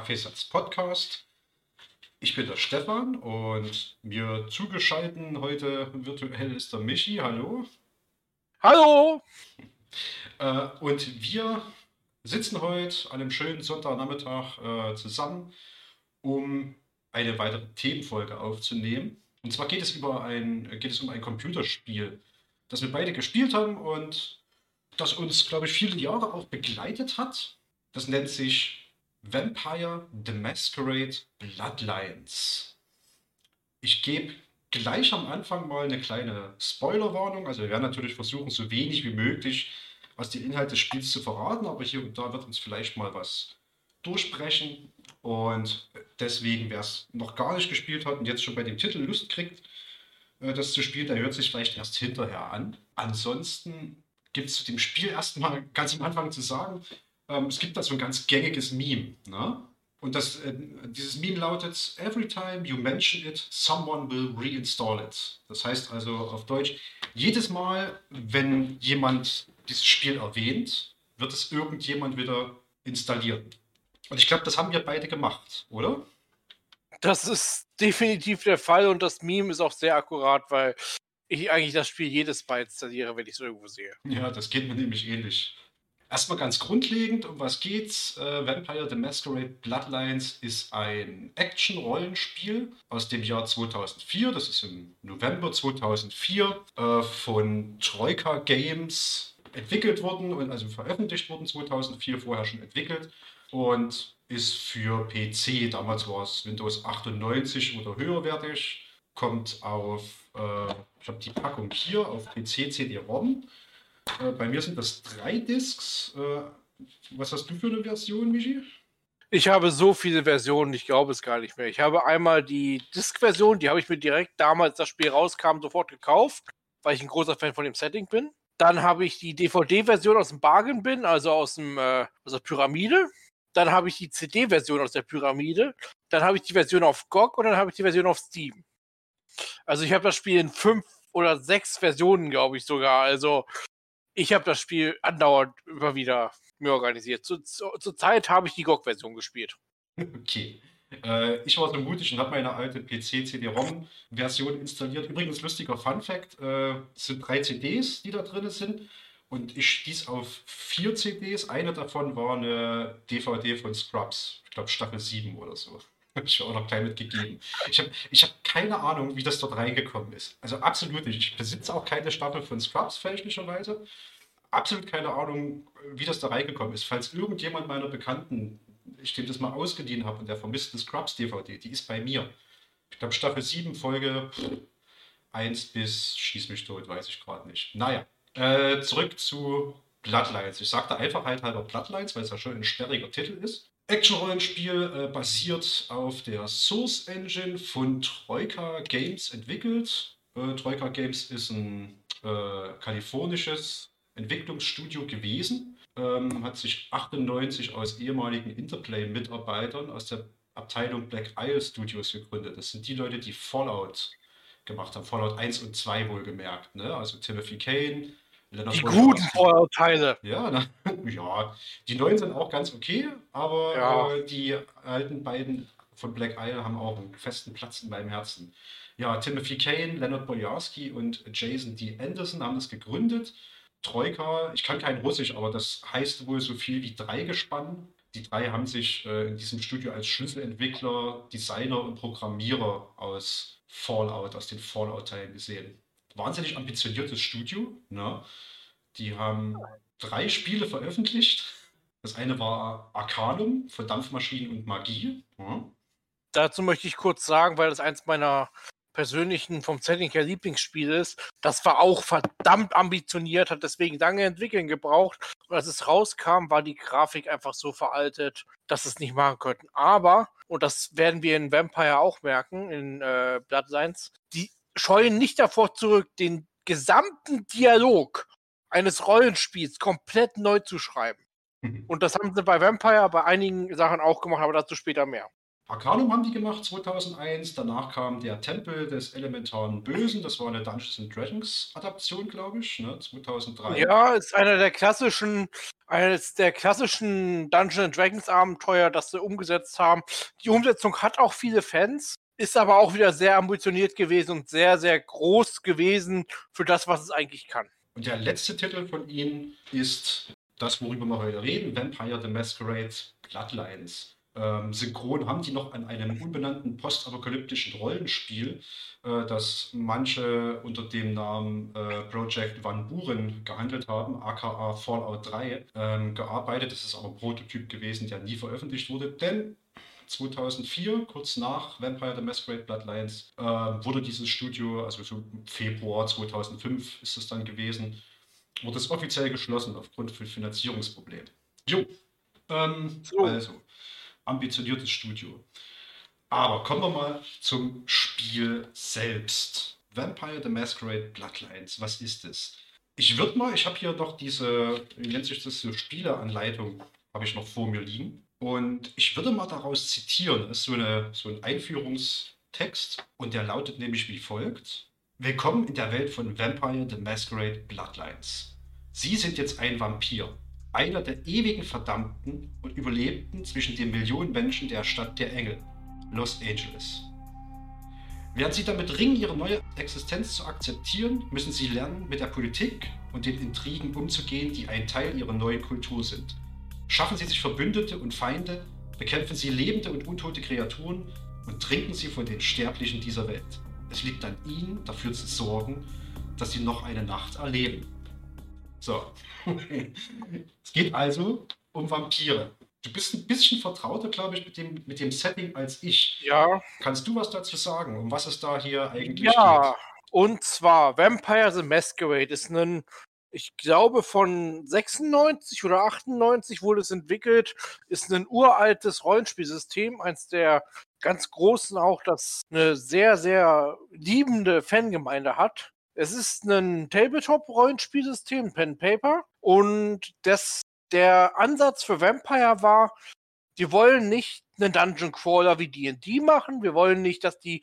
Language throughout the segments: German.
Kaffeesatz Podcast. Ich bin der Stefan und mir zugeschaltet heute virtuell ist der Michi. Hallo. Hallo. Äh, und wir sitzen heute an einem schönen Sonntagnachmittag äh, zusammen, um eine weitere Themenfolge aufzunehmen. Und zwar geht es, über ein, geht es um ein Computerspiel, das wir beide gespielt haben und das uns, glaube ich, viele Jahre auch begleitet hat. Das nennt sich Vampire the Masquerade Bloodlines. Ich gebe gleich am Anfang mal eine kleine Spoilerwarnung. Also wir werden natürlich versuchen, so wenig wie möglich was die Inhalte des Spiels zu verraten, aber hier und da wird uns vielleicht mal was durchbrechen. Und deswegen, wer es noch gar nicht gespielt hat und jetzt schon bei dem Titel Lust kriegt, äh, das zu spielen, der hört sich vielleicht erst hinterher an. Ansonsten gibt es zu dem Spiel erstmal ganz am Anfang zu sagen, ähm, es gibt da so ein ganz gängiges Meme. Ne? Und das, äh, dieses Meme lautet, Every time you mention it, someone will reinstall it. Das heißt also auf Deutsch, jedes Mal, wenn jemand dieses Spiel erwähnt, wird es irgendjemand wieder installieren. Und ich glaube, das haben wir beide gemacht, oder? Das ist definitiv der Fall und das Meme ist auch sehr akkurat, weil ich eigentlich das Spiel jedes Mal installiere, wenn ich es irgendwo sehe. Ja, das geht mir nämlich ähnlich. Erstmal ganz grundlegend, um was geht's? Äh, Vampire the Masquerade Bloodlines ist ein Action-Rollenspiel aus dem Jahr 2004. Das ist im November 2004 äh, von Troika Games entwickelt worden und also veröffentlicht worden 2004, vorher schon entwickelt und ist für PC, damals war es Windows 98 oder höherwertig, kommt auf, äh, ich habe die Packung hier, auf PC CD-ROM. Äh, bei mir sind das drei Discs. Äh, was hast du für eine Version, Michi? Ich habe so viele Versionen, ich glaube es gar nicht mehr. Ich habe einmal die Disk-Version, die habe ich mir direkt damals, das Spiel rauskam, sofort gekauft, weil ich ein großer Fan von dem Setting bin. Dann habe ich die DVD-Version aus dem Bargain Bin, also aus, dem, äh, aus der Pyramide. Dann habe ich die CD-Version aus der Pyramide. Dann habe ich die Version auf GOG und dann habe ich die Version auf Steam. Also ich habe das Spiel in fünf oder sechs Versionen, glaube ich sogar. Also ich habe das Spiel andauernd immer wieder mir organisiert. Zur zu, zu Zeit habe ich die GOG-Version gespielt. Okay. Äh, ich war so mutig und habe meine alte PC-CD-ROM-Version installiert. Übrigens, lustiger Fun-Fact: äh, es sind drei CDs, die da drin sind. Und ich stieß auf vier CDs. Eine davon war eine DVD von Scrubs. Ich glaube, Staffel 7 oder so. Habe ich auch noch gleich mitgegeben. Ich habe ich hab keine Ahnung, wie das dort reingekommen ist. Also absolut nicht. Ich besitze auch keine Staffel von Scrubs, fälschlicherweise. Absolut keine Ahnung, wie das da reingekommen ist. Falls irgendjemand meiner Bekannten, ich dem das mal ausgeliehen habe und der vermissten Scrubs DVD, die ist bei mir. Ich glaube, Staffel 7, Folge 1 bis Schieß mich tot, weiß ich gerade nicht. Naja, äh, zurück zu Bloodlines. Ich sagte Einfachheit halber Bloodlines, weil es ja schon ein sperriger Titel ist. Action-Rollenspiel äh, basiert auf der Source Engine von Troika Games entwickelt. Äh, Troika Games ist ein äh, kalifornisches Entwicklungsstudio gewesen. Ähm, hat sich 98 aus ehemaligen Interplay-Mitarbeitern aus der Abteilung Black Isle Studios gegründet. Das sind die Leute, die Fallout gemacht haben. Fallout 1 und 2 wohlgemerkt. Ne? Also Timothy Kane, die guten Fallout-Teile. Ja, na, ja, die neuen sind auch ganz okay, aber ja. äh, die alten beiden von Black Isle haben auch einen festen Platz in meinem Herzen. Ja, Timothy Kane, Leonard Bojarski und Jason D. Anderson haben das gegründet. Troika, ich kann kein Russisch, aber das heißt wohl so viel wie Dreigespann. Die drei haben sich äh, in diesem Studio als Schlüsselentwickler, Designer und Programmierer aus Fallout, aus den Fallout-Teilen gesehen. Wahnsinnig ambitioniertes Studio. Ne? Die haben drei Spiele veröffentlicht. Das eine war Arcanum von Dampfmaschinen und Magie. Ja. Dazu möchte ich kurz sagen, weil das eins meiner persönlichen vom Setting her Lieblingsspiele ist. Das war auch verdammt ambitioniert, hat deswegen lange entwickeln gebraucht. Und als es rauskam, war die Grafik einfach so veraltet, dass es nicht machen könnten. Aber, und das werden wir in Vampire auch merken, in äh, Bloodlines, die scheuen nicht davor zurück, den gesamten Dialog eines Rollenspiels komplett neu zu schreiben. Mhm. Und das haben sie bei Vampire bei einigen Sachen auch gemacht, aber dazu später mehr. Arcanum haben die gemacht 2001. Danach kam der Tempel des elementaren Bösen. Das war eine Dungeons and Dragons Adaption, glaube ich, ne? 2003. Ja, ist einer der klassischen, eines der klassischen Dungeons and Dragons Abenteuer, das sie umgesetzt haben. Die Umsetzung hat auch viele Fans, ist aber auch wieder sehr ambitioniert gewesen und sehr, sehr groß gewesen für das, was es eigentlich kann. Und der letzte Titel von ihnen ist das, worüber wir heute reden: Vampire the Masquerade Bloodlines. Ähm, synchron haben die noch an einem unbenannten postapokalyptischen Rollenspiel, äh, das manche unter dem Namen äh, Project Van Buren gehandelt haben, aka Fallout 3, ähm, gearbeitet. Das ist aber ein Prototyp gewesen, der nie veröffentlicht wurde, denn 2004, kurz nach Vampire the Masquerade Bloodlines, äh, wurde dieses Studio, also so Februar 2005 ist es dann gewesen, wurde es offiziell geschlossen aufgrund von Finanzierungsproblemen. Jo, ähm, so. also ambitioniertes Studio. Aber kommen wir mal zum Spiel selbst. Vampire the Masquerade Bloodlines, was ist es? Ich würde mal, ich habe hier noch diese, wie nennt sich das, so Spieleanleitung, habe ich noch vor mir liegen. Und ich würde mal daraus zitieren. Das ist so, eine, so ein Einführungstext und der lautet nämlich wie folgt. Willkommen in der Welt von Vampire the Masquerade Bloodlines. Sie sind jetzt ein Vampir einer der ewigen Verdammten und Überlebten zwischen den Millionen Menschen der Stadt der Engel, Los Angeles. Während sie damit ringen, ihre neue Existenz zu akzeptieren, müssen sie lernen, mit der Politik und den Intrigen umzugehen, die ein Teil ihrer neuen Kultur sind. Schaffen sie sich Verbündete und Feinde, bekämpfen sie lebende und untote Kreaturen und trinken sie von den Sterblichen dieser Welt. Es liegt an ihnen, dafür zu sorgen, dass sie noch eine Nacht erleben. So. es geht also um Vampire. Du bist ein bisschen vertrauter, glaube ich, mit dem, mit dem Setting als ich. Ja. Kannst du was dazu sagen, um was es da hier eigentlich ja, geht? Und zwar Vampire the Masquerade ist ein, ich glaube, von 96 oder 98 wurde es entwickelt, ist ein uraltes Rollenspielsystem, eins der ganz großen auch, das eine sehr, sehr liebende Fangemeinde hat. Es ist ein Tabletop-Rollenspielsystem, Pen Paper. Und das, der Ansatz für Vampire war, die wollen nicht einen Dungeon Crawler wie D&D machen. Wir wollen nicht, dass die,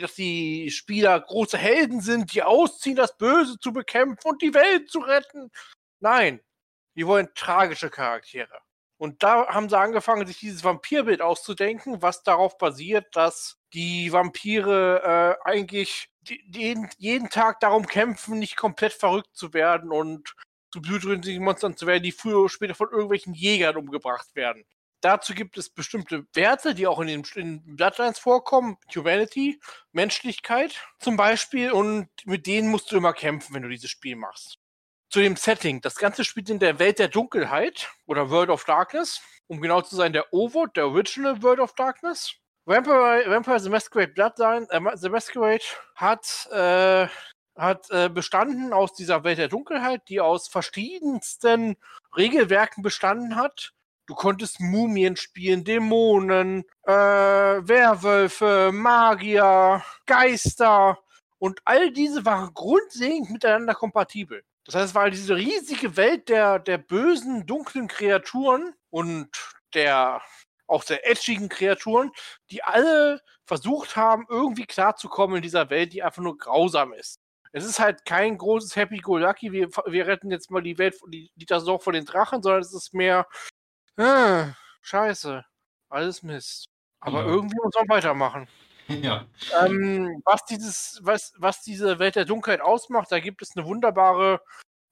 dass die Spieler große Helden sind, die ausziehen, das Böse zu bekämpfen und die Welt zu retten. Nein, die wollen tragische Charaktere. Und da haben sie angefangen, sich dieses Vampirbild auszudenken, was darauf basiert, dass die Vampire äh, eigentlich jeden, jeden Tag darum kämpfen, nicht komplett verrückt zu werden und zu blutrünstigen Monstern zu werden, die früher oder später von irgendwelchen Jägern umgebracht werden. Dazu gibt es bestimmte Werte, die auch in den in Bloodlines vorkommen. Humanity, Menschlichkeit zum Beispiel. Und mit denen musst du immer kämpfen, wenn du dieses Spiel machst. Zu dem Setting. Das Ganze spielt in der Welt der Dunkelheit oder World of Darkness. Um genau zu sein, der OVOD, der Original World of Darkness. Vampire, Vampire The Masquerade Bloodline, äh, The Masquerade hat, äh, hat äh, bestanden aus dieser Welt der Dunkelheit, die aus verschiedensten Regelwerken bestanden hat. Du konntest Mumien spielen, Dämonen, äh, Werwölfe, Magier, Geister und all diese waren grundlegend miteinander kompatibel. Das heißt, es war diese riesige Welt der, der bösen, dunklen Kreaturen und der auch sehr edgigen Kreaturen, die alle versucht haben, irgendwie klarzukommen in dieser Welt, die einfach nur grausam ist. Es ist halt kein großes Happy-Go-Lucky, wir, wir retten jetzt mal die Welt, die, die das auch von den Drachen, sondern es ist mehr, äh, scheiße, alles Mist. Aber ja. irgendwie muss man weitermachen. Ja. Ähm, was, dieses, was, was diese Welt der Dunkelheit ausmacht, da gibt es eine wunderbare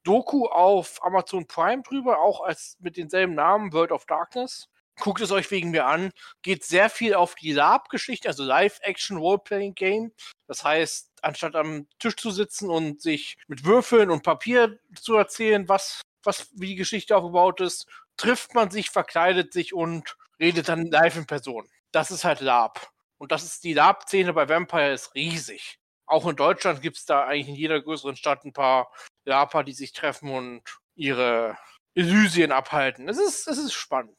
Doku auf Amazon Prime drüber, auch als mit denselben Namen, World of Darkness guckt es euch wegen mir an. Geht sehr viel auf die Lab-Geschichte, also Live-Action-Role-Playing-Game. Das heißt, anstatt am Tisch zu sitzen und sich mit Würfeln und Papier zu erzählen, was, was, wie die Geschichte aufgebaut ist, trifft man sich, verkleidet sich und redet dann live in Person. Das ist halt Lab. Und das ist die Lab-Szene bei Vampire ist riesig. Auch in Deutschland gibt es da eigentlich in jeder größeren Stadt ein paar Laper, die sich treffen und ihre Illysien abhalten. Es ist, es ist spannend.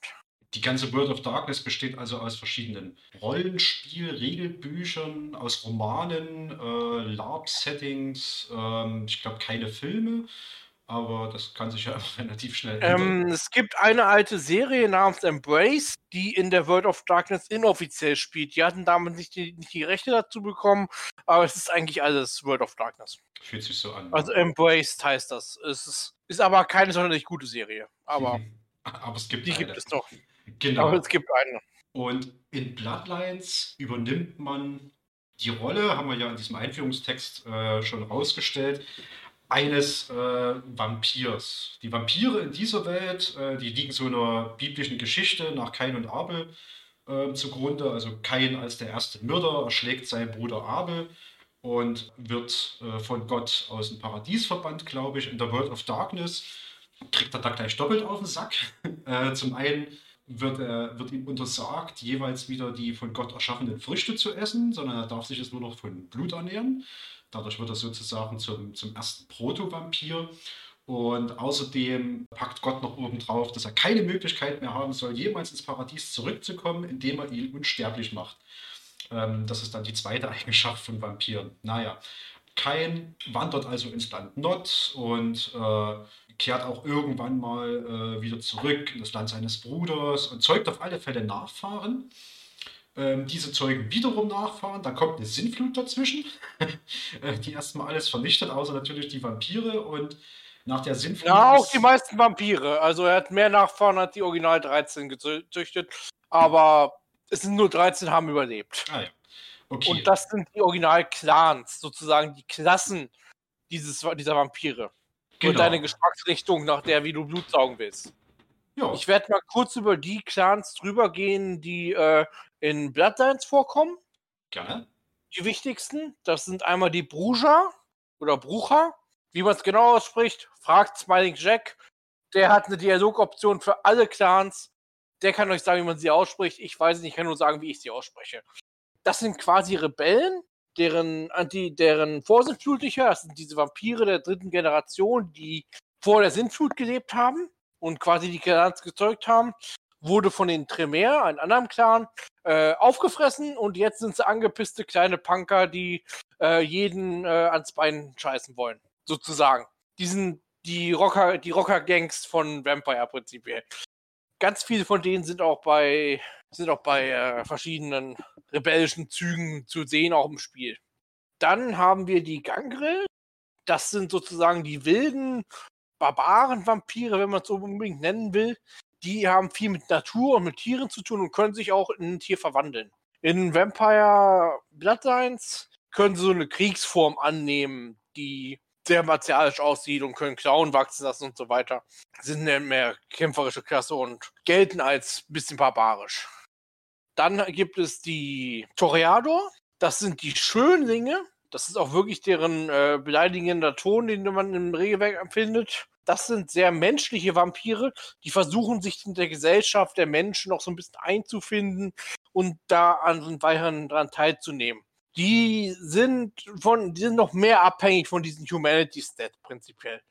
Die ganze World of Darkness besteht also aus verschiedenen Rollenspiel, Regelbüchern, aus Romanen, äh, LARP-Settings, ähm, ich glaube keine Filme. Aber das kann sich ja relativ schnell ändern. Ähm, es gibt eine alte Serie namens Embrace, die in der World of Darkness inoffiziell spielt. Die hatten damals nicht die, nicht die Rechte dazu bekommen, aber es ist eigentlich alles World of Darkness. Fühlt sich so an. Also Embraced heißt das. Es ist, ist aber keine sonderlich gute Serie. Aber aber es gibt die eine. gibt es noch. Genau. Aber es gibt eine. Und in Bloodlines übernimmt man die Rolle, haben wir ja in diesem Einführungstext äh, schon rausgestellt, eines äh, Vampirs. Die Vampire in dieser Welt, äh, die liegen so einer biblischen Geschichte nach Kain und Abel äh, zugrunde. Also Kain als der erste Mörder erschlägt seinen Bruder Abel und wird äh, von Gott aus dem Paradies verbannt, glaube ich. In der World of Darkness kriegt er da gleich doppelt auf den Sack. Äh, zum einen wird, er, wird ihm untersagt, jeweils wieder die von Gott erschaffenen Früchte zu essen, sondern er darf sich jetzt nur noch von Blut ernähren. Dadurch wird er sozusagen zum, zum ersten Proto-Vampir. Und außerdem packt Gott noch oben drauf, dass er keine Möglichkeit mehr haben soll, jemals ins Paradies zurückzukommen, indem er ihn unsterblich macht. Ähm, das ist dann die zweite Eigenschaft von Vampiren. Naja, Kain wandert also ins Land Nod und äh, kehrt auch irgendwann mal äh, wieder zurück in das Land seines Bruders und zeugt auf alle Fälle Nachfahren. Ähm, diese zeugen wiederum Nachfahren, dann kommt eine Sinnflut dazwischen, äh, die erstmal alles vernichtet, außer natürlich die Vampire und nach der Sinnflut. Ja, auch die meisten Vampire. Also er hat mehr Nachfahren als die Original 13 gezüchtet. Aber es sind nur 13 haben überlebt. Ah ja. Okay. Und das sind die Original-Clans, sozusagen die Klassen dieses, dieser Vampire. Genau. Und deine Geschmacksrichtung, nach der, wie du Blut saugen willst. ja. Ich werde mal kurz über die Clans drüber gehen, die äh, in Bloodlines vorkommen. gerne. Die wichtigsten, das sind einmal die Bruja oder Brucha, wie man es genau ausspricht. Fragt Smiling Jack. Der hat eine Dialogoption für alle Clans. Der kann euch sagen, wie man sie ausspricht. Ich weiß es nicht, ich kann nur sagen, wie ich sie ausspreche. Das sind quasi Rebellen, deren Anti, deren Vorsintflutlicher, das sind diese Vampire der dritten Generation, die vor der Sintflut gelebt haben und quasi die Clans gezeugt haben, wurde von den Tremere, einem anderen Clan, äh, aufgefressen und jetzt sind sie angepisste kleine Punker, die äh, jeden äh, ans Bein scheißen wollen, sozusagen. Die sind die Rocker, die Rocker-Gangs von Vampire prinzipiell. Ganz viele von denen sind auch bei sind auch bei äh, verschiedenen rebellischen Zügen zu sehen, auch im Spiel. Dann haben wir die Gangrel. Das sind sozusagen die wilden Barbaren-Vampire, wenn man es so unbedingt nennen will. Die haben viel mit Natur und mit Tieren zu tun und können sich auch in ein Tier verwandeln. In Vampire Bloodlines können sie so eine Kriegsform annehmen, die sehr martialisch aussieht und können Klauen wachsen lassen und so weiter. Sind eine mehr kämpferische Klasse und gelten als ein bisschen barbarisch. Dann gibt es die Toreador. Das sind die Schönlinge. Das ist auch wirklich deren äh, beleidigender Ton, den man im Regelwerk empfindet. Das sind sehr menschliche Vampire, die versuchen, sich in der Gesellschaft der Menschen noch so ein bisschen einzufinden und da an weiteren dran teilzunehmen. Die sind von, die sind noch mehr abhängig von diesen Humanity Stat prinzipiell.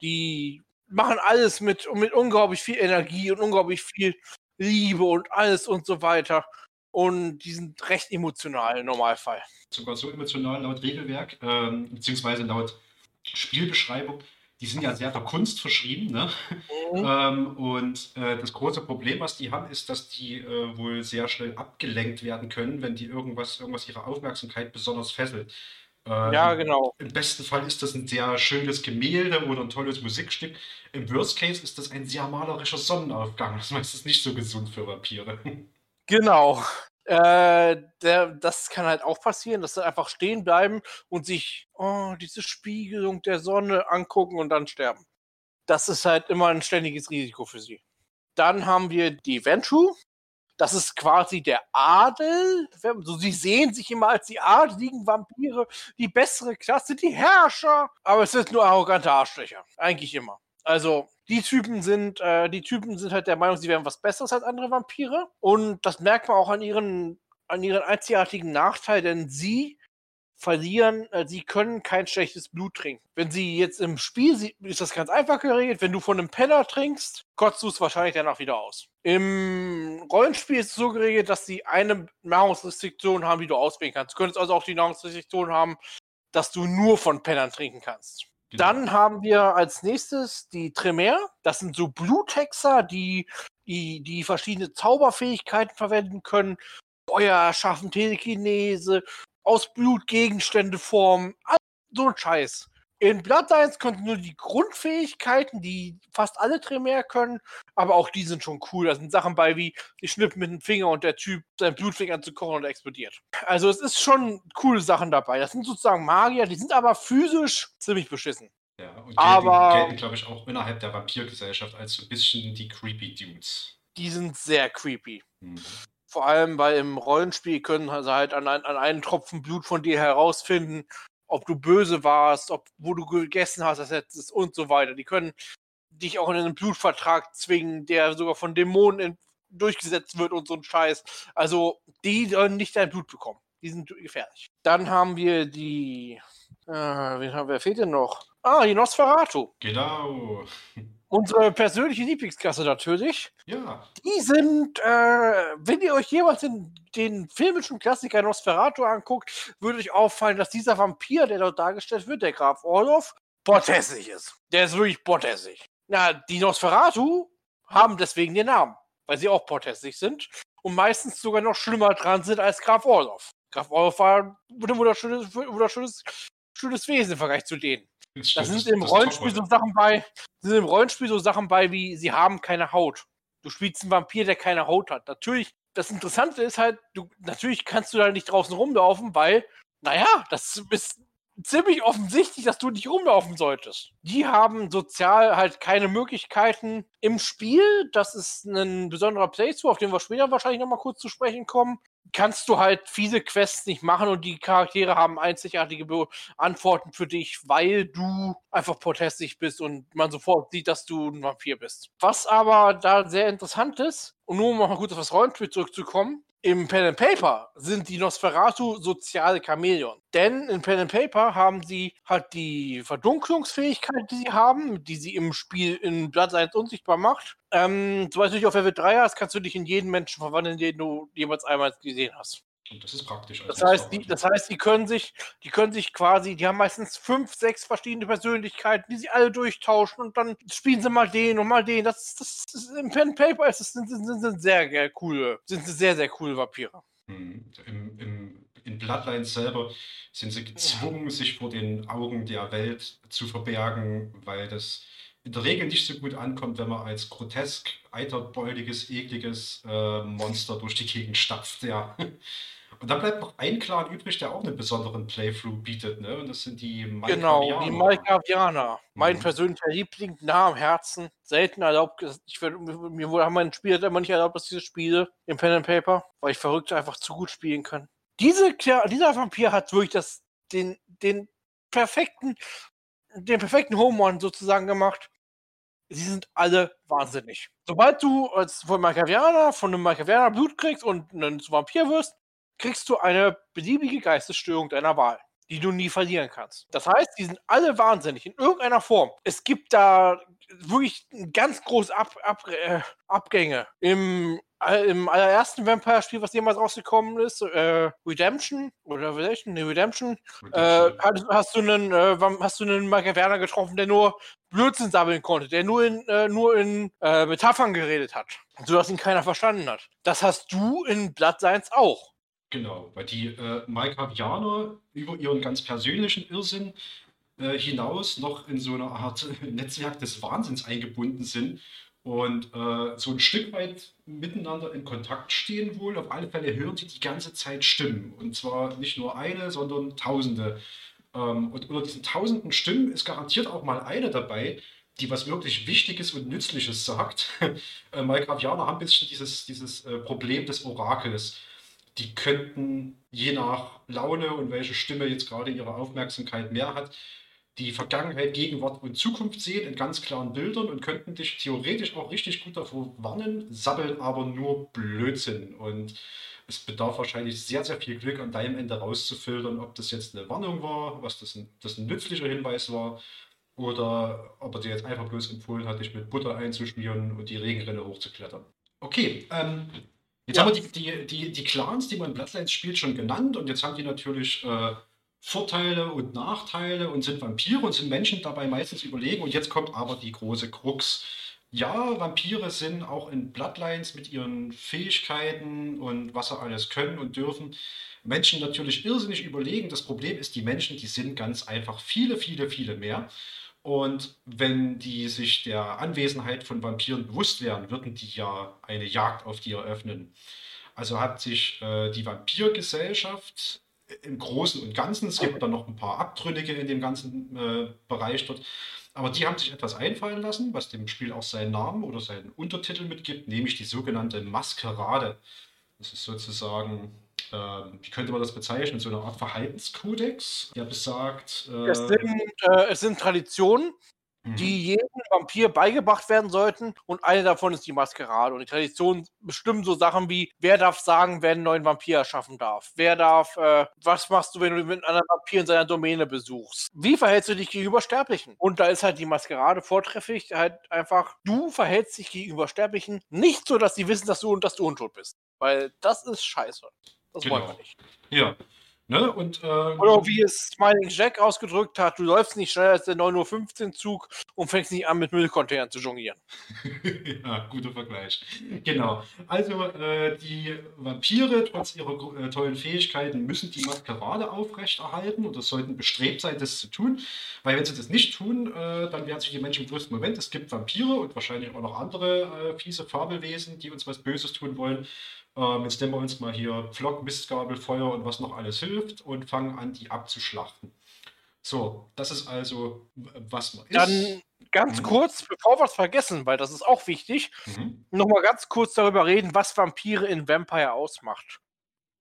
Die machen alles mit, mit unglaublich viel Energie und unglaublich viel Liebe und alles und so weiter. Und die sind recht emotional im Normalfall. sogar so emotional laut Regelwerk, ähm, beziehungsweise laut Spielbeschreibung. Die sind ja sehr der Kunst verschrieben. Ne? Ähm, und äh, das große Problem, was die haben, ist, dass die äh, wohl sehr schnell abgelenkt werden können, wenn die irgendwas, irgendwas ihre Aufmerksamkeit besonders fesselt. Ähm, Ja, genau. Im besten Fall ist das ein sehr schönes Gemälde oder ein tolles Musikstück. Im Worst Case ist das ein sehr malerischer Sonnenaufgang. Das ist meistens nicht so gesund für Vampire. Genau. Äh, der, das kann halt auch passieren, dass sie einfach stehen bleiben und sich oh, diese Spiegelung der Sonne angucken und dann sterben. Das ist halt immer ein ständiges Risiko für sie. Dann haben wir die Ventru. Das ist quasi der Adel. So, sie sehen sich immer als die adligen Vampire, die bessere Klasse, die Herrscher. Aber es sind nur arrogante Arschlöcher. Eigentlich immer. Also, die Typen sind, äh, die Typen sind halt der Meinung, sie wären was Besseres als andere Vampire. Und das merkt man auch an ihren, an ihren einzigartigen Nachteil, denn sie verlieren, äh, sie können kein schlechtes Blut trinken. Wenn sie jetzt im Spiel, sie, ist das ganz einfach geregelt. Wenn du von einem Penner trinkst, kotzt du es wahrscheinlich danach wieder aus. Im Rollenspiel ist es so geregelt, dass sie eine Nahrungsrestriktion haben, die du auswählen kannst. Du könntest also auch die Nahrungsrestriktion haben, dass du nur von Pennern trinken kannst. Genau. Dann haben wir als nächstes die Tremere. Das sind so Bluthexer, die, die, die verschiedene Zauberfähigkeiten verwenden können. Feuer schaffen, Telekinese, aus Blutgegenstände formen, so ein Scheiß. In Bloodlines konnten nur die Grundfähigkeiten, die fast alle Tremere können, aber auch die sind schon cool. Da sind Sachen bei wie, die schnippen mit dem Finger und der Typ sein Blut fängt an zu kochen und explodiert. Also es ist schon coole Sachen dabei. Das sind sozusagen Magier, die sind aber physisch ziemlich beschissen. Ja, und gelten, aber, gelten glaube ich, auch innerhalb der Vampirgesellschaft als so ein bisschen die creepy Dudes. Die sind sehr creepy. Mhm. Vor allem, weil im Rollenspiel können sie halt an, an einen Tropfen Blut von dir herausfinden, ob du böse warst, ob wo du gegessen hast, das letztes und so weiter. Die können dich auch in einen Blutvertrag zwingen, der sogar von Dämonen in, durchgesetzt wird und so ein Scheiß. Also, die sollen nicht dein Blut bekommen. Die sind gefährlich. Dann haben wir die. Äh, wen haben? Wer fehlt denn noch? Ah, die Nosferatu. Genau. Unsere persönliche Lieblingsklasse natürlich. Ja. Die sind, äh, wenn ihr euch jemals den, den filmischen Klassiker Nosferatu anguckt, würde euch auffallen, dass dieser Vampir, der dort dargestellt wird, der Graf Orlov, botthässig ist. Der ist wirklich botthässig. Na, die Nosferatu haben deswegen den Namen, weil sie auch botthässig sind und meistens sogar noch schlimmer dran sind als Graf Orlov. Graf Orlov war ein wunderschönes, wunderschönes schönes Wesen im Vergleich zu denen. Da sind im Rollenspiel so Sachen bei, sind im Rollenspiel so Sachen bei, wie sie haben keine Haut. Du spielst einen Vampir, der keine Haut hat. Natürlich, das Interessante ist halt, du, natürlich kannst du da nicht draußen rumlaufen, weil, naja, das ist ziemlich offensichtlich, dass du nicht rumlaufen solltest. Die haben sozial halt keine Möglichkeiten im Spiel. Das ist ein besonderer Playthrough, auf den wir später wahrscheinlich nochmal kurz zu sprechen kommen kannst du halt viele Quests nicht machen und die Charaktere haben einzigartige Antworten für dich, weil du einfach protestig bist und man sofort sieht, dass du ein Vampir bist. Was aber da sehr interessant ist, und nur um mal kurz auf das Rollenspiel zurückzukommen, im Pen and Paper sind die Nosferatu soziale Chamäleon. Denn in Pen and Paper haben sie halt die Verdunklungsfähigkeit, die sie haben, die sie im Spiel in Bloodlines unsichtbar macht. Ähm, du dich auf Level 3 hast, kannst du dich in jeden Menschen verwandeln, den du jemals einmal gesehen hast. Und das ist praktisch. Das heißt, die, das heißt, die können sich, die können sich quasi, die haben meistens fünf, sechs verschiedene Persönlichkeiten, die sie alle durchtauschen und dann spielen sie mal den und mal den. Das, das, das im Pen Paper ist, das sind, sind, sind sehr, sehr coole, sind sehr, sehr coole Vampire. Hm. Im, im, in Bloodlines selber sind sie gezwungen, sich vor den Augen der Welt zu verbergen, weil das in der Regel nicht so gut ankommt, wenn man als grotesk, eiterbeuliges, ekliges äh, Monster durch die Gegend stapft, ja. Und dann bleibt noch ein Clan übrig, der auch einen besonderen Playthrough bietet, ne? Und das sind die Malkavianer. Genau, die Malkavianer. Mein mhm. persönlicher Liebling, nah am Herzen. Selten erlaubt, ich, mir wurde, haben meine Spieler immer nicht erlaubt, dass diese Spiele im Pen and Paper, weil ich verrückt einfach zu gut spielen kann. Diese, dieser Vampir hat wirklich das, den, den perfekten, den perfekten Home sozusagen gemacht. Sie sind alle wahnsinnig. Sobald du von Malkavianer, von einem Malkavianer Blut kriegst und ein Vampir wirst, kriegst du eine beliebige Geistesstörung deiner Wahl, die du nie verlieren kannst. Das heißt, die sind alle wahnsinnig in irgendeiner Form. Es gibt da wirklich ganz große Ab Ab äh, Abgänge. Im, Im allerersten Vampire-Spiel, was jemals rausgekommen ist, äh, Redemption oder Redemption, nee, Redemption. Äh, hast, hast, du einen, äh, hast du einen Michael Werner getroffen, der nur Blödsinn sammeln konnte, der nur in, äh, nur in Metaphern geredet hat, sodass ihn keiner verstanden hat. Das hast du in Blood Science auch. Genau, weil die äh, Malkavianer über ihren ganz persönlichen Irrsinn äh, hinaus noch in so eine Art Netzwerk des Wahnsinns eingebunden sind und äh, so ein Stück weit miteinander in Kontakt stehen wohl. Auf alle Fälle hören sie die ganze Zeit Stimmen. Und zwar nicht nur eine, sondern tausende. Ähm, und unter diesen tausenden Stimmen ist garantiert auch mal eine dabei, die was wirklich Wichtiges und Nützliches sagt. äh, Malkavianer haben ein bisschen dieses, dieses äh, Problem des Orakels die könnten je nach Laune und welche Stimme jetzt gerade ihre Aufmerksamkeit mehr hat, die Vergangenheit, Gegenwart und Zukunft sehen in ganz klaren Bildern und könnten dich theoretisch auch richtig gut davor warnen, sabbeln aber nur Blödsinn. Und es bedarf wahrscheinlich sehr, sehr viel Glück an deinem Ende rauszufiltern, ob das jetzt eine Warnung war, was das ein, das ein nützlicher Hinweis war oder ob er dir jetzt einfach bloß empfohlen hat, dich mit Butter einzuschmieren und die Regenrinne hochzuklettern. Okay, ähm, Jetzt ja. haben wir die, die, die, die Clans, die man in Bloodlines spielt, schon genannt und jetzt haben die natürlich äh, Vorteile und Nachteile und sind Vampire und sind Menschen dabei meistens überlegen. Und jetzt kommt aber die große Krux. Ja, Vampire sind auch in Bloodlines mit ihren Fähigkeiten und was sie alles können und dürfen. Menschen natürlich irrsinnig überlegen. Das Problem ist, die Menschen, die sind ganz einfach viele, viele, viele mehr. Und wenn die sich der Anwesenheit von Vampiren bewusst wären, würden die ja eine Jagd auf die eröffnen. Also hat sich äh, die Vampirgesellschaft im Großen und Ganzen, es gibt dann noch ein paar Abtrünnige in dem ganzen äh, Bereich dort, aber die haben sich etwas einfallen lassen, was dem Spiel auch seinen Namen oder seinen Untertitel mitgibt, nämlich die sogenannte Maskerade. Das ist sozusagen ähm, wie könnte man das bezeichnen, so eine Art Verhaltenskodex, der besagt. Äh, es, sind, äh, es sind Traditionen. Die jedem Vampir beigebracht werden sollten. Und eine davon ist die Maskerade. Und die Traditionen bestimmen so Sachen wie, wer darf sagen, wer einen neuen Vampir erschaffen darf? Wer darf, äh, was machst du, wenn du mit einem Vampir in seiner Domäne besuchst? Wie verhältst du dich gegenüber Sterblichen? Und da ist halt die Maskerade vortrefflich, halt einfach, du verhältst dich gegenüber Sterblichen nicht so, dass sie wissen, dass du und dass du untot bist. Weil das ist scheiße. Das genau. wollen wir nicht. Ja. Ne? Und, äh, Oder wie es Smiling Jack ausgedrückt hat, du läufst nicht schneller als der 9.15 Uhr Zug und fängst nicht an, mit Müllcontainern zu jonglieren. ja, guter Vergleich. Genau. Also äh, die Vampire, trotz ihrer äh, tollen Fähigkeiten, müssen die Maskerade aufrechterhalten und das sollten bestrebt sein, das zu tun. Weil wenn sie das nicht tun, äh, dann werden sich die Menschen bewusst, Moment, es gibt Vampire und wahrscheinlich auch noch andere äh, fiese Fabelwesen, die uns was Böses tun wollen. Ähm, jetzt nehmen wir uns mal hier Pflock, Mistgabel, Feuer und was noch alles hilft und fangen an, die abzuschlachten. So, das ist also, was man ist. Dann ganz mhm. kurz, bevor wir es vergessen, weil das ist auch wichtig, mhm. nochmal ganz kurz darüber reden, was Vampire in Vampire ausmacht.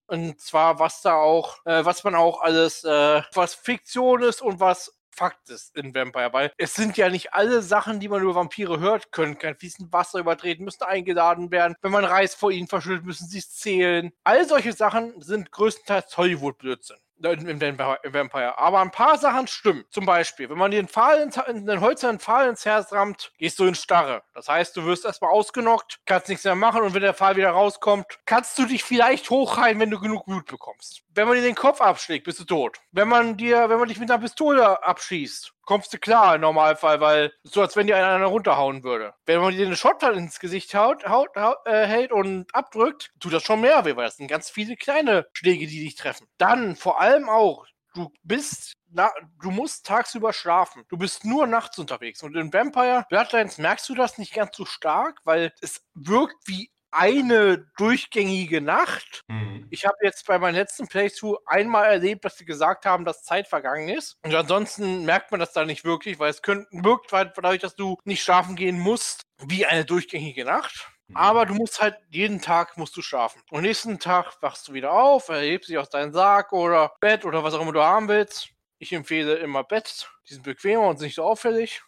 Und zwar, was da auch, äh, was man auch alles, äh, was Fiktion ist und was Fakt ist in Vampire, weil es sind ja nicht alle Sachen, die man über Vampire hört, können kein fließend Wasser übertreten, müssen eingeladen werden. Wenn man Reis vor ihnen verschüttet, müssen sie es zählen. All solche Sachen sind größtenteils Hollywood-Blödsinn im Vampire. Aber ein paar Sachen stimmen. Zum Beispiel, wenn man den, Pfahl ins, den hölzernen Pfahl ins Herz rammt, gehst du in Starre. Das heißt, du wirst erstmal ausgenockt, kannst nichts mehr machen und wenn der Pfahl wieder rauskommt, kannst du dich vielleicht hochheilen, wenn du genug Blut bekommst. Wenn man dir den Kopf abschlägt, bist du tot. Wenn man dir, wenn man dich mit einer Pistole abschießt, kommst du klar im Normalfall, weil so als wenn dir einer runterhauen würde. Wenn man dir eine Shotgun ins Gesicht haut, haut, haut äh, hält und abdrückt, tut das schon mehr weh, weil das sind ganz viele kleine Schläge, die dich treffen. Dann vor allem auch, du bist na, du musst tagsüber schlafen. Du bist nur nachts unterwegs. Und in Vampire Bloodlines merkst du das nicht ganz so stark, weil es wirkt wie eine durchgängige Nacht. Mhm. Ich habe jetzt bei meinem letzten Playthrough einmal erlebt, dass sie gesagt haben, dass Zeit vergangen ist. Und ansonsten merkt man das da nicht wirklich, weil es könnte, wirkt dadurch, dass du nicht schlafen gehen musst, wie eine durchgängige Nacht. Mhm. Aber du musst halt jeden Tag musst du schlafen. Und nächsten Tag wachst du wieder auf, erhebst dich aus deinem Sarg oder Bett oder was auch immer du haben willst. Ich empfehle immer Bett. Die sind bequemer und nicht so auffällig.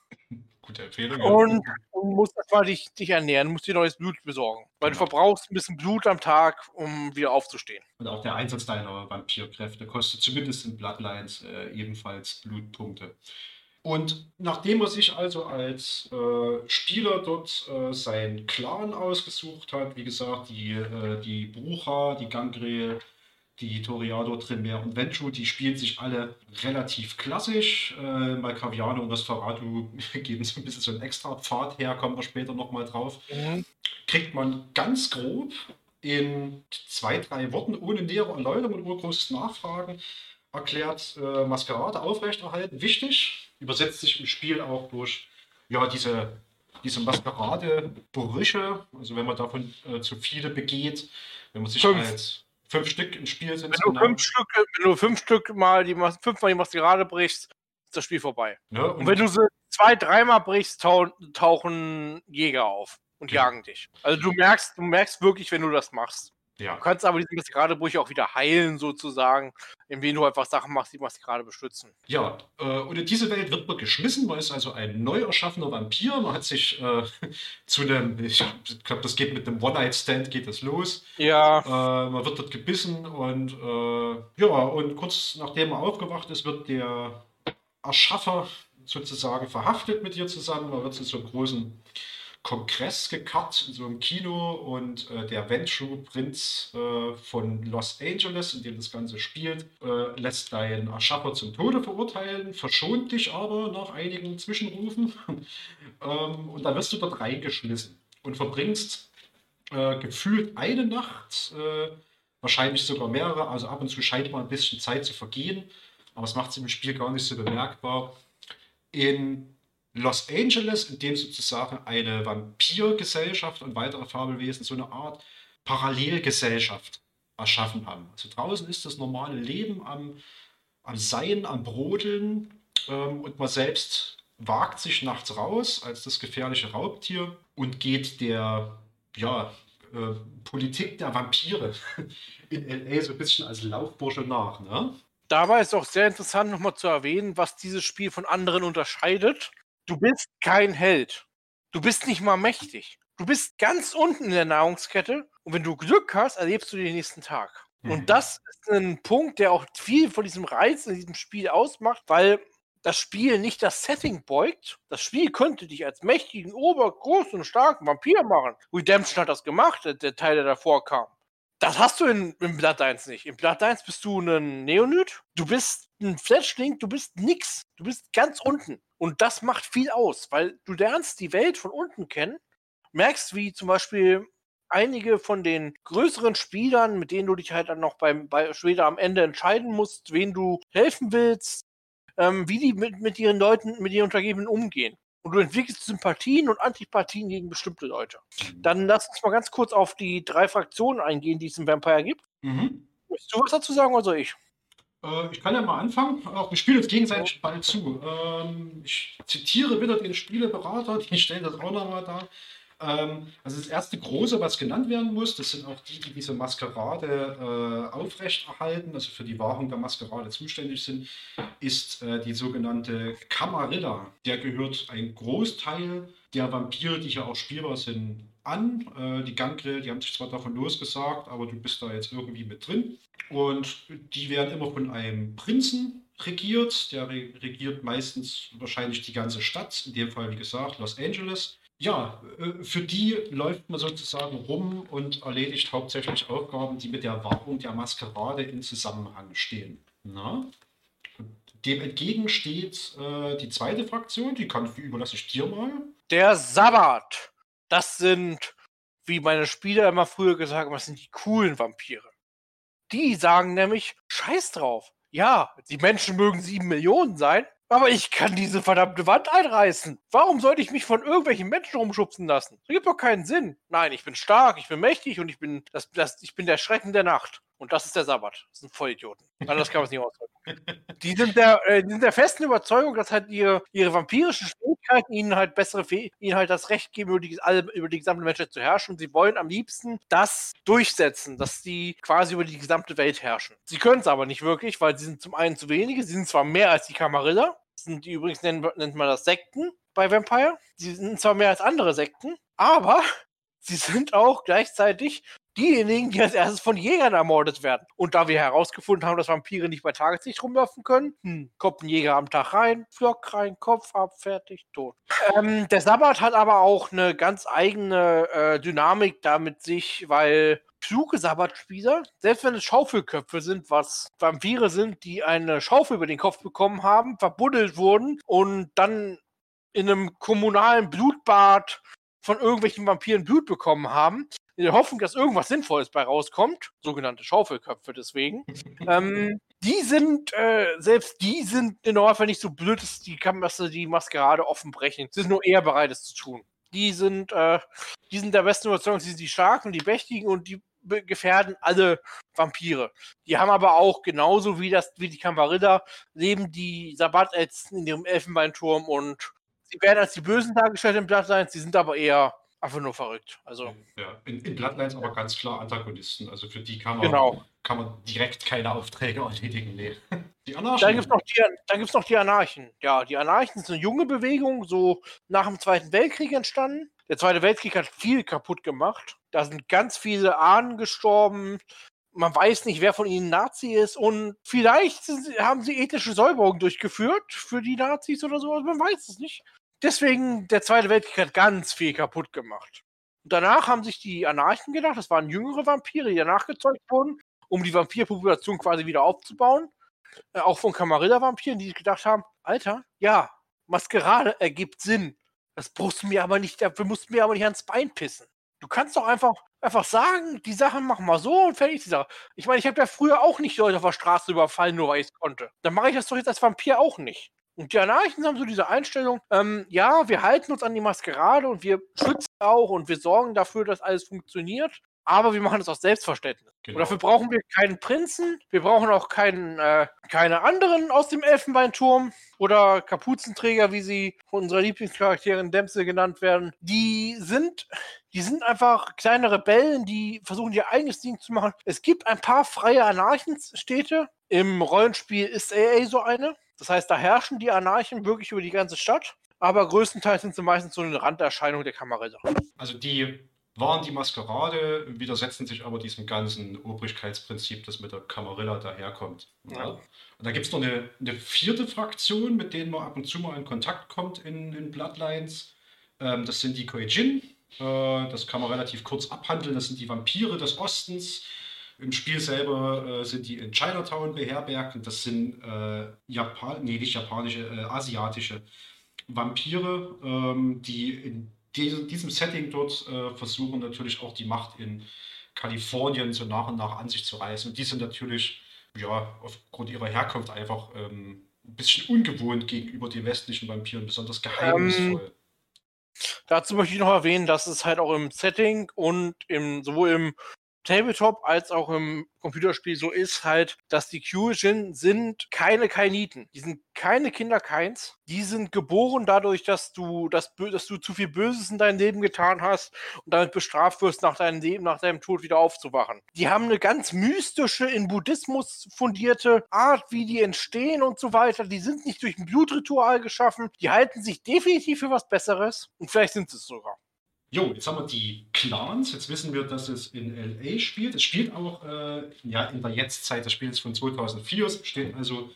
Gute Empfehlung. Und du musst erstmal dich, dich ernähren, musst dir neues Blut besorgen. Weil genau. du verbrauchst ein bisschen Blut am Tag, um wieder aufzustehen. Und auch der Einsatz deiner Vampirkräfte kostet zumindest in Bloodlines äh, ebenfalls Blutpunkte. Und nachdem er sich also als äh, Spieler dort äh, seinen Clan ausgesucht hat, wie gesagt, die, äh, die Brucha, die Gangre, die Toriado, Tremere und Ventrue, die spielen sich alle relativ klassisch. Äh, Malkaviano und Nosferatu geben so ein bisschen so einen extra Pfad her, kommen wir später nochmal drauf. Mhm. Kriegt man ganz grob in zwei, drei Worten ohne nähere Erläuterung und ohne großes Nachfragen erklärt, äh, Maskerade aufrechterhalten. Wichtig, übersetzt sich im Spiel auch durch ja, diese, diese Maskerade-Brüche, also wenn man davon äh, zu viele begeht, wenn man sich Fünf. als fünf Stück im Spiel sind. Wenn du, genau. fünf, Stück, wenn du fünf Stück mal die fünfmal die Maskerade brichst, ist das Spiel vorbei. Ja, und, und, wenn du sie zwei, dreimal brichst, tau tauchen Jäger auf und ja. jagen dich. Also du merkst, du merkst wirklich, wenn du das machst. Ja. Du kannst aber diesen Maskeradebruch auch wieder heilen, sozusagen, indem du einfach Sachen machst, die Maskerade bestützen. Ja, äh, und in diese Welt wird man geschmissen. Man ist also ein neu erschaffener Vampir. Man hat sich äh, zu einem, ich glaube, das geht mit einem One-Night-Stand, geht das los. Ja. Äh, man wird dort gebissen und äh, ja, und kurz nachdem er aufgewacht ist, wird der Erschaffer sozusagen verhaftet mit ihr zusammen. Man wird zu so einem großen Kongress gekarrt in so einem Kino und äh, der Venture-Prinz äh, von Los Angeles, in dem das Ganze spielt, äh, lässt deinen Erschaffer zum Tode verurteilen, verschont dich aber nach einigen Zwischenrufen ähm, und dann wirst du dort reingeschmissen und verbringst äh, gefühlt eine Nacht, äh, wahrscheinlich sogar mehrere, also ab und zu scheint mal ein bisschen Zeit zu vergehen, aber es macht es im Spiel gar nicht so bemerkbar. In Los Angeles, in dem sozusagen eine Vampirgesellschaft und weitere Fabelwesen so eine Art Parallelgesellschaft erschaffen haben. Also draußen ist das normale Leben am, am Sein, am Brodeln ähm, und man selbst wagt sich nachts raus als das gefährliche Raubtier und geht der ja, äh, Politik der Vampire in LA so ein bisschen als Laufbursche nach. Ne? Dabei ist auch sehr interessant nochmal zu erwähnen, was dieses Spiel von anderen unterscheidet. Du bist kein Held. Du bist nicht mal mächtig. Du bist ganz unten in der Nahrungskette und wenn du Glück hast, erlebst du den nächsten Tag. Mhm. Und das ist ein Punkt, der auch viel von diesem Reiz in diesem Spiel ausmacht, weil das Spiel nicht das Setting beugt. Das Spiel könnte dich als mächtigen, obergroßen, starken Vampir machen. Redemption hat das gemacht, der Teil, der davor kam. Das hast du in, in Blood 1 nicht. In Blood 1 bist du ein Neonyt, du bist ein Fletchling, du bist nix. Du bist ganz unten. Und das macht viel aus, weil du lernst die Welt von unten kennen, merkst, wie zum Beispiel einige von den größeren Spielern, mit denen du dich halt dann noch beim, bei, später am Ende entscheiden musst, wen du helfen willst, ähm, wie die mit, mit ihren Leuten, mit ihren Untergebenen umgehen. Und du entwickelst Sympathien und Antipathien gegen bestimmte Leute. Dann lass uns mal ganz kurz auf die drei Fraktionen eingehen, die es im Vampire gibt. Mhm. Willst du was dazu sagen oder soll ich? Äh, ich kann ja mal anfangen. Auch wir spielen uns gegenseitig bald zu. Ähm, ich zitiere wieder den Spieleberater, die stellen das auch nochmal da. Ähm, also das erste große, was genannt werden muss, das sind auch die, die diese Maskerade äh, aufrechterhalten, also für die Wahrung der Maskerade zuständig sind, ist äh, die sogenannte Camarilla. Der gehört ein Großteil der Vampire, die hier auch spielbar sind, an. Äh, die Gangrill, die haben sich zwar davon losgesagt, aber du bist da jetzt irgendwie mit drin. Und die werden immer von einem Prinzen regiert. Der re regiert meistens wahrscheinlich die ganze Stadt, in dem Fall, wie gesagt, Los Angeles. Ja, äh, für die läuft man sozusagen rum und erledigt hauptsächlich Aufgaben, die mit der Wahrung der Maskerade in Zusammenhang stehen. Na? Dem entgegen steht äh, die zweite Fraktion, die kann, überlasse ich dir mal. Der Sabbat. Das sind, wie meine Spieler immer früher gesagt haben, das sind die coolen Vampire. Die sagen nämlich, scheiß drauf. Ja, die Menschen mögen sieben Millionen sein, aber ich kann diese verdammte Wand einreißen. Warum sollte ich mich von irgendwelchen Menschen rumschubsen lassen? Das gibt doch keinen Sinn. Nein, ich bin stark, ich bin mächtig und ich bin, das, das, ich bin der Schrecken der Nacht. Und das ist der Sabbat. Das sind Vollidioten. Anders kann man es nicht ausdrücken. Die sind, der, äh, die sind der festen Überzeugung, dass halt ihre, ihre vampirischen Fähigkeiten ihnen halt bessere Fäh ihnen halt das Recht geben, über die, über die gesamte Menschheit zu herrschen. Und sie wollen am liebsten das durchsetzen, dass sie quasi über die gesamte Welt herrschen. Sie können es aber nicht wirklich, weil sie sind zum einen zu wenige, sie sind zwar mehr als die Camarilla, sind die übrigens nennt, nennt man das Sekten bei Vampire. Sie sind zwar mehr als andere Sekten, aber sie sind auch gleichzeitig diejenigen, die als erstes von Jägern ermordet werden. Und da wir herausgefunden haben, dass Vampire nicht bei Tageslicht rumlaufen können, hm, kommt ein Jäger am Tag rein, Flock rein, Kopf ab, fertig, tot. Ähm, der Sabbat hat aber auch eine ganz eigene äh, Dynamik damit sich, weil kluge Sabbatspieler, selbst wenn es Schaufelköpfe sind, was Vampire sind, die eine Schaufel über den Kopf bekommen haben, verbuddelt wurden und dann in einem kommunalen Blutbad von irgendwelchen Vampiren Blut bekommen haben, in der Hoffnung, dass irgendwas Sinnvolles bei rauskommt, sogenannte Schaufelköpfe deswegen, ähm, die sind, äh, selbst die sind in Normalfall nicht so blöd, dass die, dass die Maskerade offen brechen. Sie sind nur eher bereit, es zu tun. Die sind, äh, die sind der besten Überzeugung, sie sind die Starken, die Mächtigen und die gefährden alle Vampire. Die haben aber auch genauso wie das, wie die Camarilla, leben die Sabbatätzten in ihrem Elfenbeinturm und sie werden als die Bösen dargestellt im Bloodlines, sie sind aber eher einfach nur verrückt. Also, ja, in, in Bloodlines aber ganz klar Antagonisten. Also für die kann man, genau. kann man direkt keine Aufträge erledigen. Nee. Die Anarchen. Dann gibt es noch, noch die Anarchen. Ja, die Anarchen sind eine junge Bewegung, so nach dem Zweiten Weltkrieg entstanden. Der Zweite Weltkrieg hat viel kaputt gemacht. Da sind ganz viele Ahnen gestorben. Man weiß nicht, wer von ihnen Nazi ist. Und vielleicht haben sie ethische Säuberungen durchgeführt für die Nazis oder so. Also man weiß es nicht. deswegen, der Zweite Weltkrieg hat ganz viel kaputt gemacht. Danach haben sich die Anarchen gedacht, das waren jüngere Vampire, die danach gezeugt wurden, um die Vampirpopulation quasi wieder aufzubauen. Äh, auch von Camarilla-Vampiren, die sich gedacht haben, Alter, ja, Maskerade ergibt Sinn. Das du mir aber nicht, dafür musst du mir aber nicht ans Bein pissen. Du kannst doch einfach, einfach sagen, die Sachen machen wir so und fertig die Sache. Ich meine, ich habe ja früher auch nicht Leute auf der Straße überfallen, nur weil ich es konnte. Dann mache ich das doch jetzt als Vampir auch nicht. Und die Anarchen haben so diese Einstellung, ähm, ja, wir halten uns an die Maskerade und wir schützen auch und wir sorgen dafür, dass alles funktioniert aber wir machen das aus Selbstverständnis. Genau. Und dafür brauchen wir keinen Prinzen, wir brauchen auch keinen, äh, keine anderen aus dem Elfenbeinturm oder Kapuzenträger, wie sie von unserer Lieblingscharakterin Dempsey genannt werden. Die sind, die sind einfach kleine Rebellen, die versuchen ihr eigenes Ding zu machen. Es gibt ein paar freie Anarchenstädte. Im Rollenspiel ist AA so eine. Das heißt, da herrschen die Anarchen wirklich über die ganze Stadt. Aber größtenteils sind sie meistens so eine Randerscheinung der Kamerade. Also die waren die Maskerade, widersetzen sich aber diesem ganzen Obrigkeitsprinzip, das mit der Camarilla daherkommt. Ja. Und da gibt es noch eine, eine, vierte Fraktion, mit denen man ab und zu mal in Kontakt kommt in, in Bloodlines. Ähm, das sind die Koijin. Äh, das kann man relativ kurz abhandeln. Das sind die Vampire des Ostens. Im Spiel selber äh, sind die in Chinatown beherbergt und das sind äh, Japan nee, nicht japanische, äh, asiatische Vampire, ähm, die in diesem Setting dort äh, versuchen natürlich auch die Macht in Kalifornien so nach und nach an sich zu reißen. Und die sind natürlich, ja, aufgrund ihrer Herkunft einfach ähm, ein bisschen ungewohnt gegenüber den westlichen Vampiren, besonders geheimnisvoll. Ähm, dazu möchte ich noch erwähnen, dass es halt auch im Setting und im, sowohl im Tabletop als auch im Computerspiel so ist halt, dass die Kyujin sind keine Kainiten. Die sind keine Kinder Keins. Die sind geboren dadurch, dass du, dass, dass du zu viel Böses in deinem Leben getan hast und damit bestraft wirst, nach deinem Leben, nach deinem Tod wieder aufzuwachen. Die haben eine ganz mystische, in Buddhismus fundierte Art, wie die entstehen und so weiter. Die sind nicht durch ein Blutritual geschaffen. Die halten sich definitiv für was Besseres und vielleicht sind sie es sogar. Jo, jetzt haben wir die Clans. Jetzt wissen wir, dass es in LA spielt. Es spielt auch äh, ja, in der Jetztzeit. Das Spiel ist von 2004. Es steht also,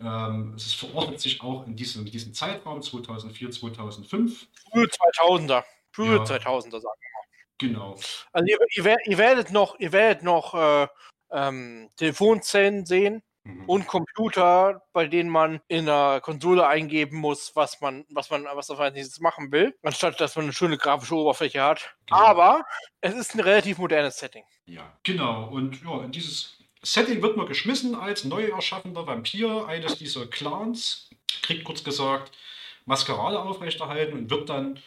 ähm, es verordnet sich auch in diesem, diesem Zeitraum 2004, 2005. Frühe 2000er. Frühe ja. 2000er, sagen wir mal. Genau. Also ihr, ihr, ihr werdet noch, ihr werdet noch äh, ähm, Telefonzellen sehen Mhm. und Computer, bei denen man in der Konsole eingeben muss, was man, was man, was man jetzt machen will, anstatt dass man eine schöne grafische Oberfläche hat. Genau. Aber es ist ein relativ modernes Setting. Ja, genau. Und ja, in dieses Setting wird man geschmissen als neu erschaffener Vampir eines dieser Clans, kriegt kurz gesagt Maskerade aufrechterhalten und wird dann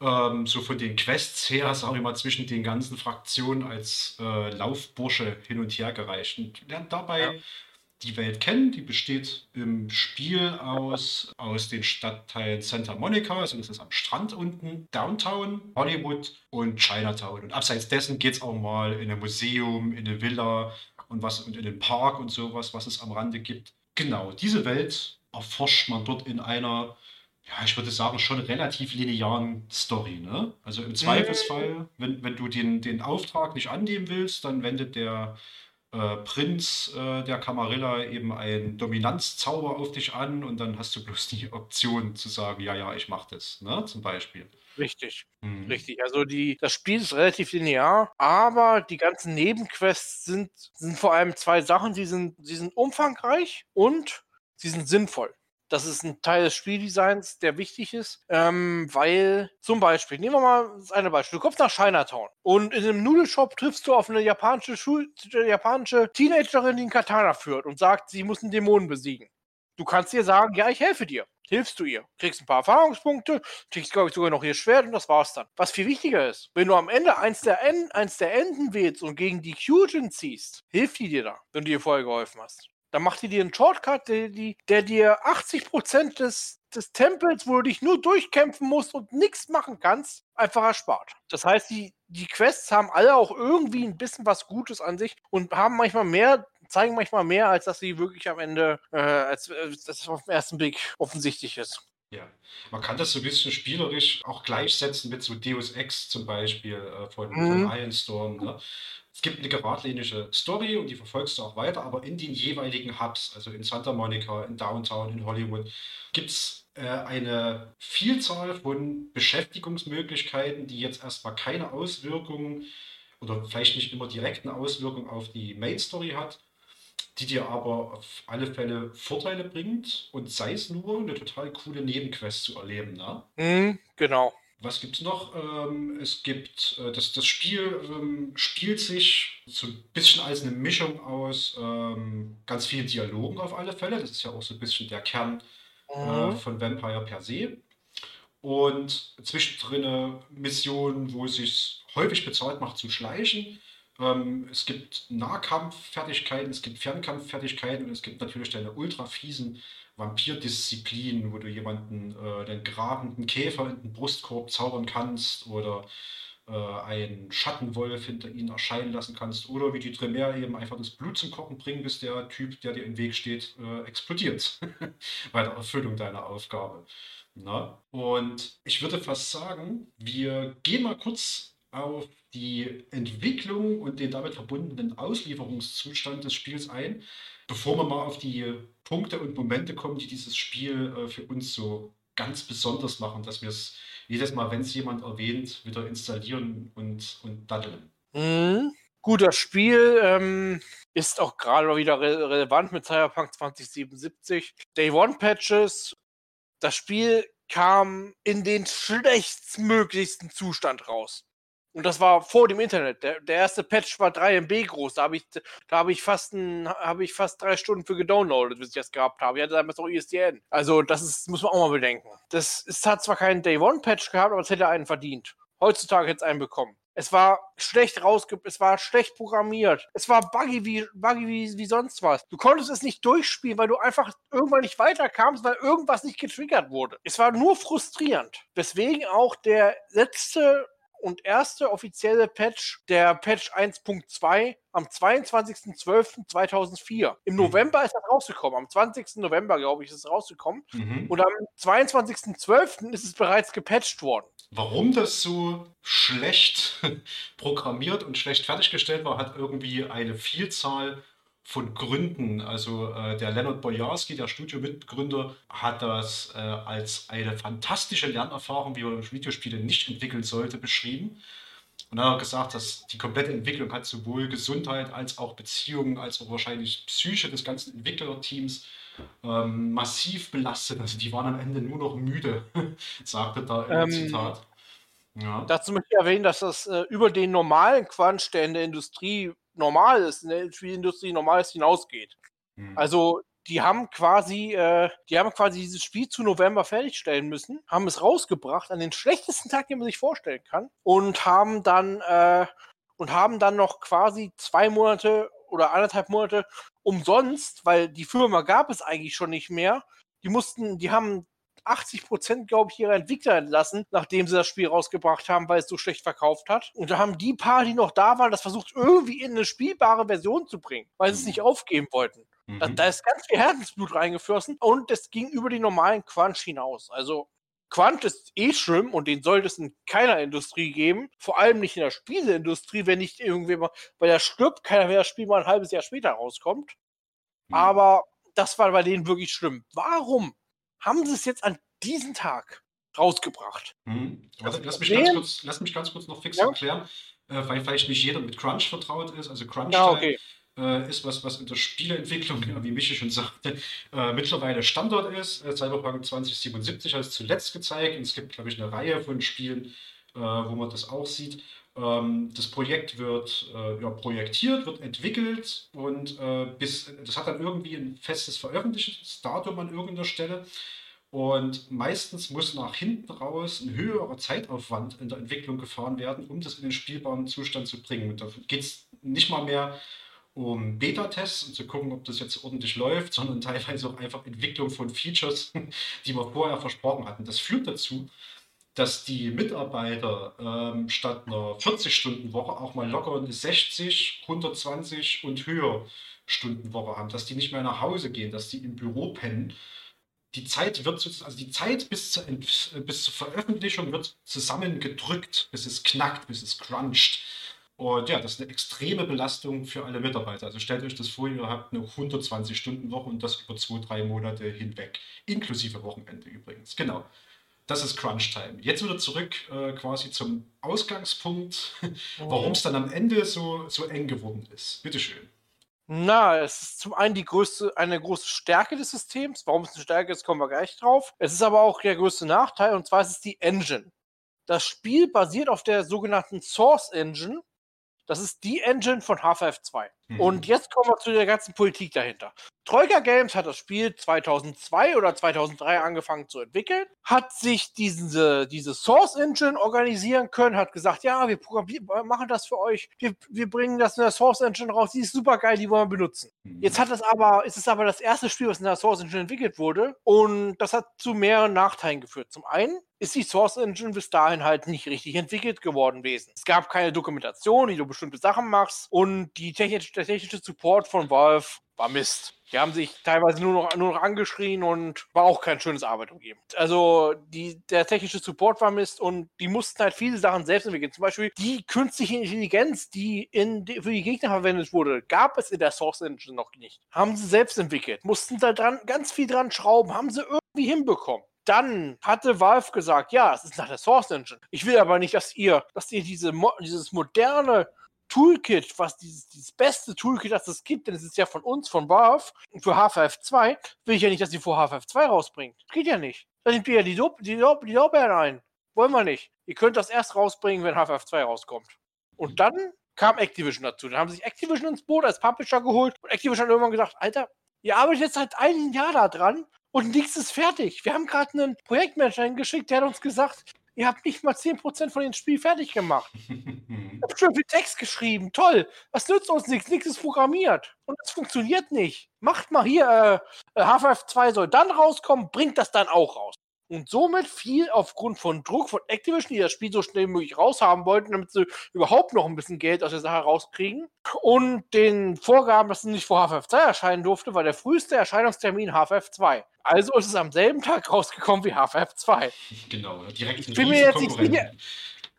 ähm, so von den Quests her, sagen wir mal, zwischen den ganzen Fraktionen als äh, Laufbursche hin und her gereicht und lernt dabei ja die Welt kennen. Die besteht im Spiel aus, aus den Stadtteilen Santa Monica, also das ist am Strand unten, Downtown, Hollywood und Chinatown. Und abseits dessen geht es auch mal in ein Museum, in eine Villa und, was, und in den Park und sowas, was es am Rande gibt. Genau, diese Welt erforscht man dort in einer, ja, ich würde sagen, schon relativ linearen Story. Ne? Also im Zweifelsfall, wenn, wenn du den, den Auftrag nicht annehmen willst, dann wendet der äh, Prinz äh, der Camarilla eben einen Dominanzzauber auf dich an und dann hast du bloß die Option zu sagen, ja, ja, ich mache das, ne, zum Beispiel. Richtig, mhm. richtig. Also die, das Spiel ist relativ linear, aber die ganzen Nebenquests sind, sind vor allem zwei Sachen, die sind, die sind umfangreich und sie sind sinnvoll. Das ist ein Teil des Spieldesigns, der wichtig ist, ähm, weil zum Beispiel, nehmen wir mal das eine Beispiel, du kommst nach Chinatown und in einem Nudelshop triffst du auf eine japanische, Schul japanische Teenagerin, die einen Katana führt und sagt, sie muss einen Dämonen besiegen. Du kannst ihr sagen, ja, ich helfe dir. Hilfst du ihr. Kriegst ein paar Erfahrungspunkte, kriegst, glaube ich, sogar noch ihr Schwert und das war's dann. Was viel wichtiger ist, wenn du am Ende eins der, en eins der Enden wählst und gegen die Kyujin ziehst, hilft die dir da, wenn du ihr vorher geholfen hast. Dann macht die dir einen Shortcut, der, der dir 80% des, des Tempels, wo du dich nur durchkämpfen musst und nichts machen kannst, einfach erspart. Das heißt, die, die Quests haben alle auch irgendwie ein bisschen was Gutes an sich und haben manchmal mehr, zeigen manchmal mehr, als dass sie wirklich am Ende, äh, als, als das auf den ersten Blick offensichtlich ist. Ja, man kann das so ein bisschen spielerisch auch gleichsetzen mit so Deus Ex zum Beispiel äh, von, mhm. von Ironstorm. Ne? es gibt eine geradlinige Story und die verfolgst du auch weiter, aber in den jeweiligen Hubs, also in Santa Monica, in Downtown, in Hollywood, gibt es äh, eine Vielzahl von Beschäftigungsmöglichkeiten, die jetzt erstmal keine Auswirkungen oder vielleicht nicht immer direkten Auswirkungen auf die Main Story hat, die dir aber auf alle Fälle Vorteile bringt und sei es nur eine total coole Nebenquest zu erleben. Ne? Mhm, genau. Was gibt es noch? Ähm, es gibt, äh, das, das Spiel ähm, spielt sich so ein bisschen als eine Mischung aus ähm, ganz vielen Dialogen auf alle Fälle. Das ist ja auch so ein bisschen der Kern äh, Mhm. von Vampire per se. Und zwischendrin Missionen, wo es sich häufig bezahlt macht zu schleichen. Ähm, es gibt Nahkampffertigkeiten, es gibt Fernkampffertigkeiten und es gibt natürlich deine ultra fiesen Vampirdisziplinen, wo du jemanden, äh, den grabenden Käfer in den Brustkorb zaubern kannst oder äh, einen Schattenwolf hinter ihnen erscheinen lassen kannst oder wie die Tremere eben einfach das Blut zum Kochen bringen, bis der Typ, der dir im Weg steht, äh, explodiert. Bei der Erfüllung deiner Aufgabe. Na? Und ich würde fast sagen, wir gehen mal kurz auf die Entwicklung und den damit verbundenen Auslieferungszustand des Spiels ein, bevor wir mal auf die Punkte und Momente kommen, die dieses Spiel äh, für uns so ganz besonders machen, dass wir es jedes Mal, wenn es jemand erwähnt, wieder installieren und, und daddeln. Mhm. Gut, das Spiel ähm, ist auch gerade wieder re relevant mit Cyberpunk 2077. Day One Patches. Das Spiel kam in den schlechtstmöglichsten Zustand raus. Und das war vor dem Internet. Der, der erste Patch war 3 MB groß. Da habe ich, da habe ich fast habe ich fast drei Stunden für gedownloadet, bis ich das gehabt habe. Ich hatte damals noch ISDN. Also das ist, muss man auch mal bedenken. Das es hat zwar keinen Day One Patch gehabt, aber es hätte einen verdient. Heutzutage hätte es einen bekommen. Es war schlecht rausge, es war schlecht programmiert. Es war buggy wie, buggy wie, wie sonst was. Du konntest es nicht durchspielen, weil du einfach irgendwann nicht weiterkamst, weil irgendwas nicht getriggert wurde. Es war nur frustrierend. Weswegen auch der letzte und erste offizielle Patch, der Patch 1.2, am 22.12.2004. Im Mhm. November ist das rausgekommen. Am 20. November, glaube ich, ist es rausgekommen. Mhm. Und am 22.12. ist es bereits gepatcht worden. Warum das so schlecht programmiert und schlecht fertiggestellt war, hat irgendwie eine Vielzahl von Gründen. Also äh, der Leonard Bojarski, der Studiomitgründer, hat das äh, als eine fantastische Lernerfahrung, wie man Videospiele nicht entwickeln sollte, beschrieben. Und dann hat er gesagt, dass die komplette Entwicklung hat sowohl Gesundheit als auch Beziehungen, als auch wahrscheinlich Psyche des ganzen Entwicklerteams ähm, massiv belastet. Also die waren am Ende nur noch müde, sagte da im Ähm, Zitat. Ja. Dazu möchte ich erwähnen, dass das äh, über den normalen Quatsch, der in der Industrie normal ist, in der Spielindustrie normal ist, hinausgeht. Hm. Also die haben quasi, äh, die haben quasi dieses Spiel zu November fertigstellen müssen, haben es rausgebracht an den schlechtesten Tag, den man sich vorstellen kann, und haben dann äh, und haben dann noch quasi zwei Monate oder anderthalb Monate umsonst, weil die Firma gab es eigentlich schon nicht mehr. Die mussten, die haben 80 Prozent, glaube ich, ihrer Entwickler entlassen, nachdem sie das Spiel rausgebracht haben, weil es so schlecht verkauft hat. Und da haben die paar, die noch da waren, das versucht irgendwie in eine spielbare Version zu bringen, weil sie es nicht aufgeben wollten. Da, Mhm. da ist ganz viel Herzensblut reingeflossen und es ging über die normalen Quanch hinaus. Also Quant ist eh schlimm und den sollte es in keiner Industrie geben. Vor allem nicht in der Spieleindustrie, wenn nicht irgendwer, weil der stirbt, keiner, wenn das Spiel mal ein halbes Jahr später rauskommt. Mhm. Aber das war bei denen wirklich schlimm. Warum haben sie es jetzt an diesem Tag rausgebracht? Hm. Warte, lass, mich ganz kurz, lass mich ganz kurz noch fix Ja. erklären, äh, weil vielleicht nicht jeder mit Crunch vertraut ist. Also Crunch Ja, okay. äh, ist was, was in der Spieleentwicklung, ja, wie Michi schon sagte, äh, mittlerweile Standard ist. Äh, Cyberpunk 2077 hat es zuletzt gezeigt und es gibt, glaube ich, eine Reihe von Spielen, äh, wo man das auch sieht. Ähm, das Projekt wird äh, ja, projektiert, wird entwickelt und äh, bis, das hat dann irgendwie ein festes Veröffentlichungsdatum an irgendeiner Stelle. Und meistens muss nach hinten raus ein höherer Zeitaufwand in der Entwicklung gefahren werden, um das in den spielbaren Zustand zu bringen. Und da geht es nicht mal mehr um Beta-Tests und zu gucken, ob das jetzt ordentlich läuft, sondern teilweise auch einfach Entwicklung von Features, die wir vorher versprochen hatten. Das führt dazu, dass die Mitarbeiter ähm, statt einer 40-Stunden-Woche auch mal locker eine 60, 120 und höher Stunden-Woche haben, dass die nicht mehr nach Hause gehen, dass die im Büro pennen. Die Zeit wird also die Zeit bis zur, Ent- bis zur Veröffentlichung wird zusammengedrückt, bis es knackt, bis es cruncht. Und ja, das ist eine extreme Belastung für alle Mitarbeiter. Also stellt euch das vor, ihr habt eine 120-Stunden-Woche und das über zwei, drei Monate hinweg. Inklusive Wochenende übrigens. Genau. Das ist Crunch-Time. Jetzt wieder zurück äh, quasi zum Ausgangspunkt, warum es dann am Ende so, so eng geworden ist. Bitteschön. Na, es ist zum einen die größte, eine große Stärke des Systems. Warum es eine Stärke ist, kommen wir gleich drauf. Es ist aber auch der größte Nachteil, und zwar ist es die Engine. Das Spiel basiert auf der sogenannten Source Engine, das ist die Engine von Half-Life 2. Mhm. Und jetzt kommen wir zu der ganzen Politik dahinter. Troika Games hat das Spiel 2002 oder 2003 angefangen zu entwickeln, hat sich diese, diese Source Engine organisieren können, hat gesagt, ja, wir machen das für euch, wir, wir bringen das in der Source Engine raus, die ist super geil, die wollen wir benutzen. Mhm. Jetzt hat es aber, ist es aber das erste Spiel, was in der Source Engine entwickelt wurde und das hat zu mehreren Nachteilen geführt. Zum einen ist die Source Engine bis dahin halt nicht richtig entwickelt geworden gewesen. Es gab keine Dokumentation, wie du bestimmte Sachen machst und die technische, der technische Support von Valve war Mist. Die haben sich teilweise nur noch, nur noch angeschrien und war auch kein schönes Arbeit umgeben. Also die, der technische Support war Mist und die mussten halt viele Sachen selbst entwickeln. Zum Beispiel die künstliche Intelligenz, die in, für die Gegner verwendet wurde, gab es in der Source Engine noch nicht. Haben sie selbst entwickelt, mussten da dran ganz viel dran schrauben, haben sie irgendwie hinbekommen dann hatte Valve gesagt, ja, es ist nach der Source Engine. Ich will aber nicht, dass ihr, dass ihr diese, dieses moderne Toolkit, was dieses, dieses beste Toolkit, das es gibt, denn es ist ja von uns, von Valve, für Half-Life 2, will ich ja nicht, dass ihr vor Half-Life 2 rausbringt. Geht ja nicht. Da nimmt ihr ja die, Lob, die, die ein. Wollen wir nicht. Ihr könnt das erst rausbringen, wenn Half-Life 2 rauskommt. Und dann kam Activision dazu. Dann haben sich Activision ins Boot als Publisher geholt und Activision hat irgendwann gesagt, Alter, ihr arbeitet jetzt seit einem Jahr da dran und nichts ist fertig. Wir haben gerade einen Projektmanager hingeschickt, der hat uns gesagt, ihr habt nicht mal 10% von dem Spiel fertig gemacht. ich habe schon viel Text geschrieben, toll. Was nützt uns nichts? Nichts ist programmiert. Und das funktioniert nicht. Macht mal hier, äh, Half-Life 2 soll dann rauskommen, bringt das dann auch raus. Und somit fiel aufgrund von Druck von Activision, die das Spiel so schnell wie möglich raushaben wollten, damit sie überhaupt noch ein bisschen Geld aus der Sache rauskriegen. Und den Vorgaben, dass es nicht vor HFF 2 erscheinen durfte, war der früheste Erscheinungstermin HFF 2. Also ist es am selben Tag rausgekommen wie HFF 2. Genau, direkt ich bin mir jetzt nicht sicher.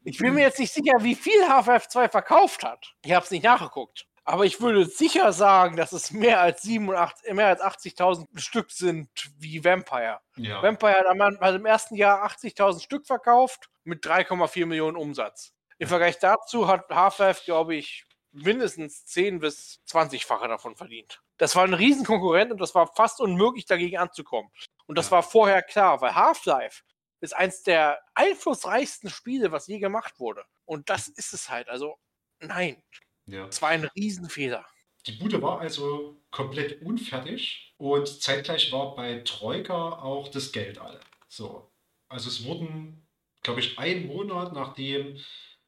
Ich bin mir jetzt nicht sicher, wie viel HFF 2 verkauft hat. Ich habe es nicht nachgeguckt. Aber ich würde sicher sagen, dass es mehr als 87, mehr als 80.000 Stück sind wie Vampire. Ja. Vampire hat also im ersten Jahr 80.000 Stück verkauft mit 3,4 Millionen Umsatz. Im Vergleich dazu hat Half-Life, glaube ich, mindestens 10 bis 20-fache davon verdient. Das war ein Riesenkonkurrent und das war fast unmöglich, dagegen anzukommen. Und das ja. war vorher klar, weil Half-Life ist eins der einflussreichsten Spiele, was je gemacht wurde. Und das ist es halt. Also, nein. Ja. Das war ein Riesenfehler. Die Bude war also komplett unfertig und zeitgleich war bei Troika auch das Geld alle. So. Also es wurden, glaube ich, ein Monat nachdem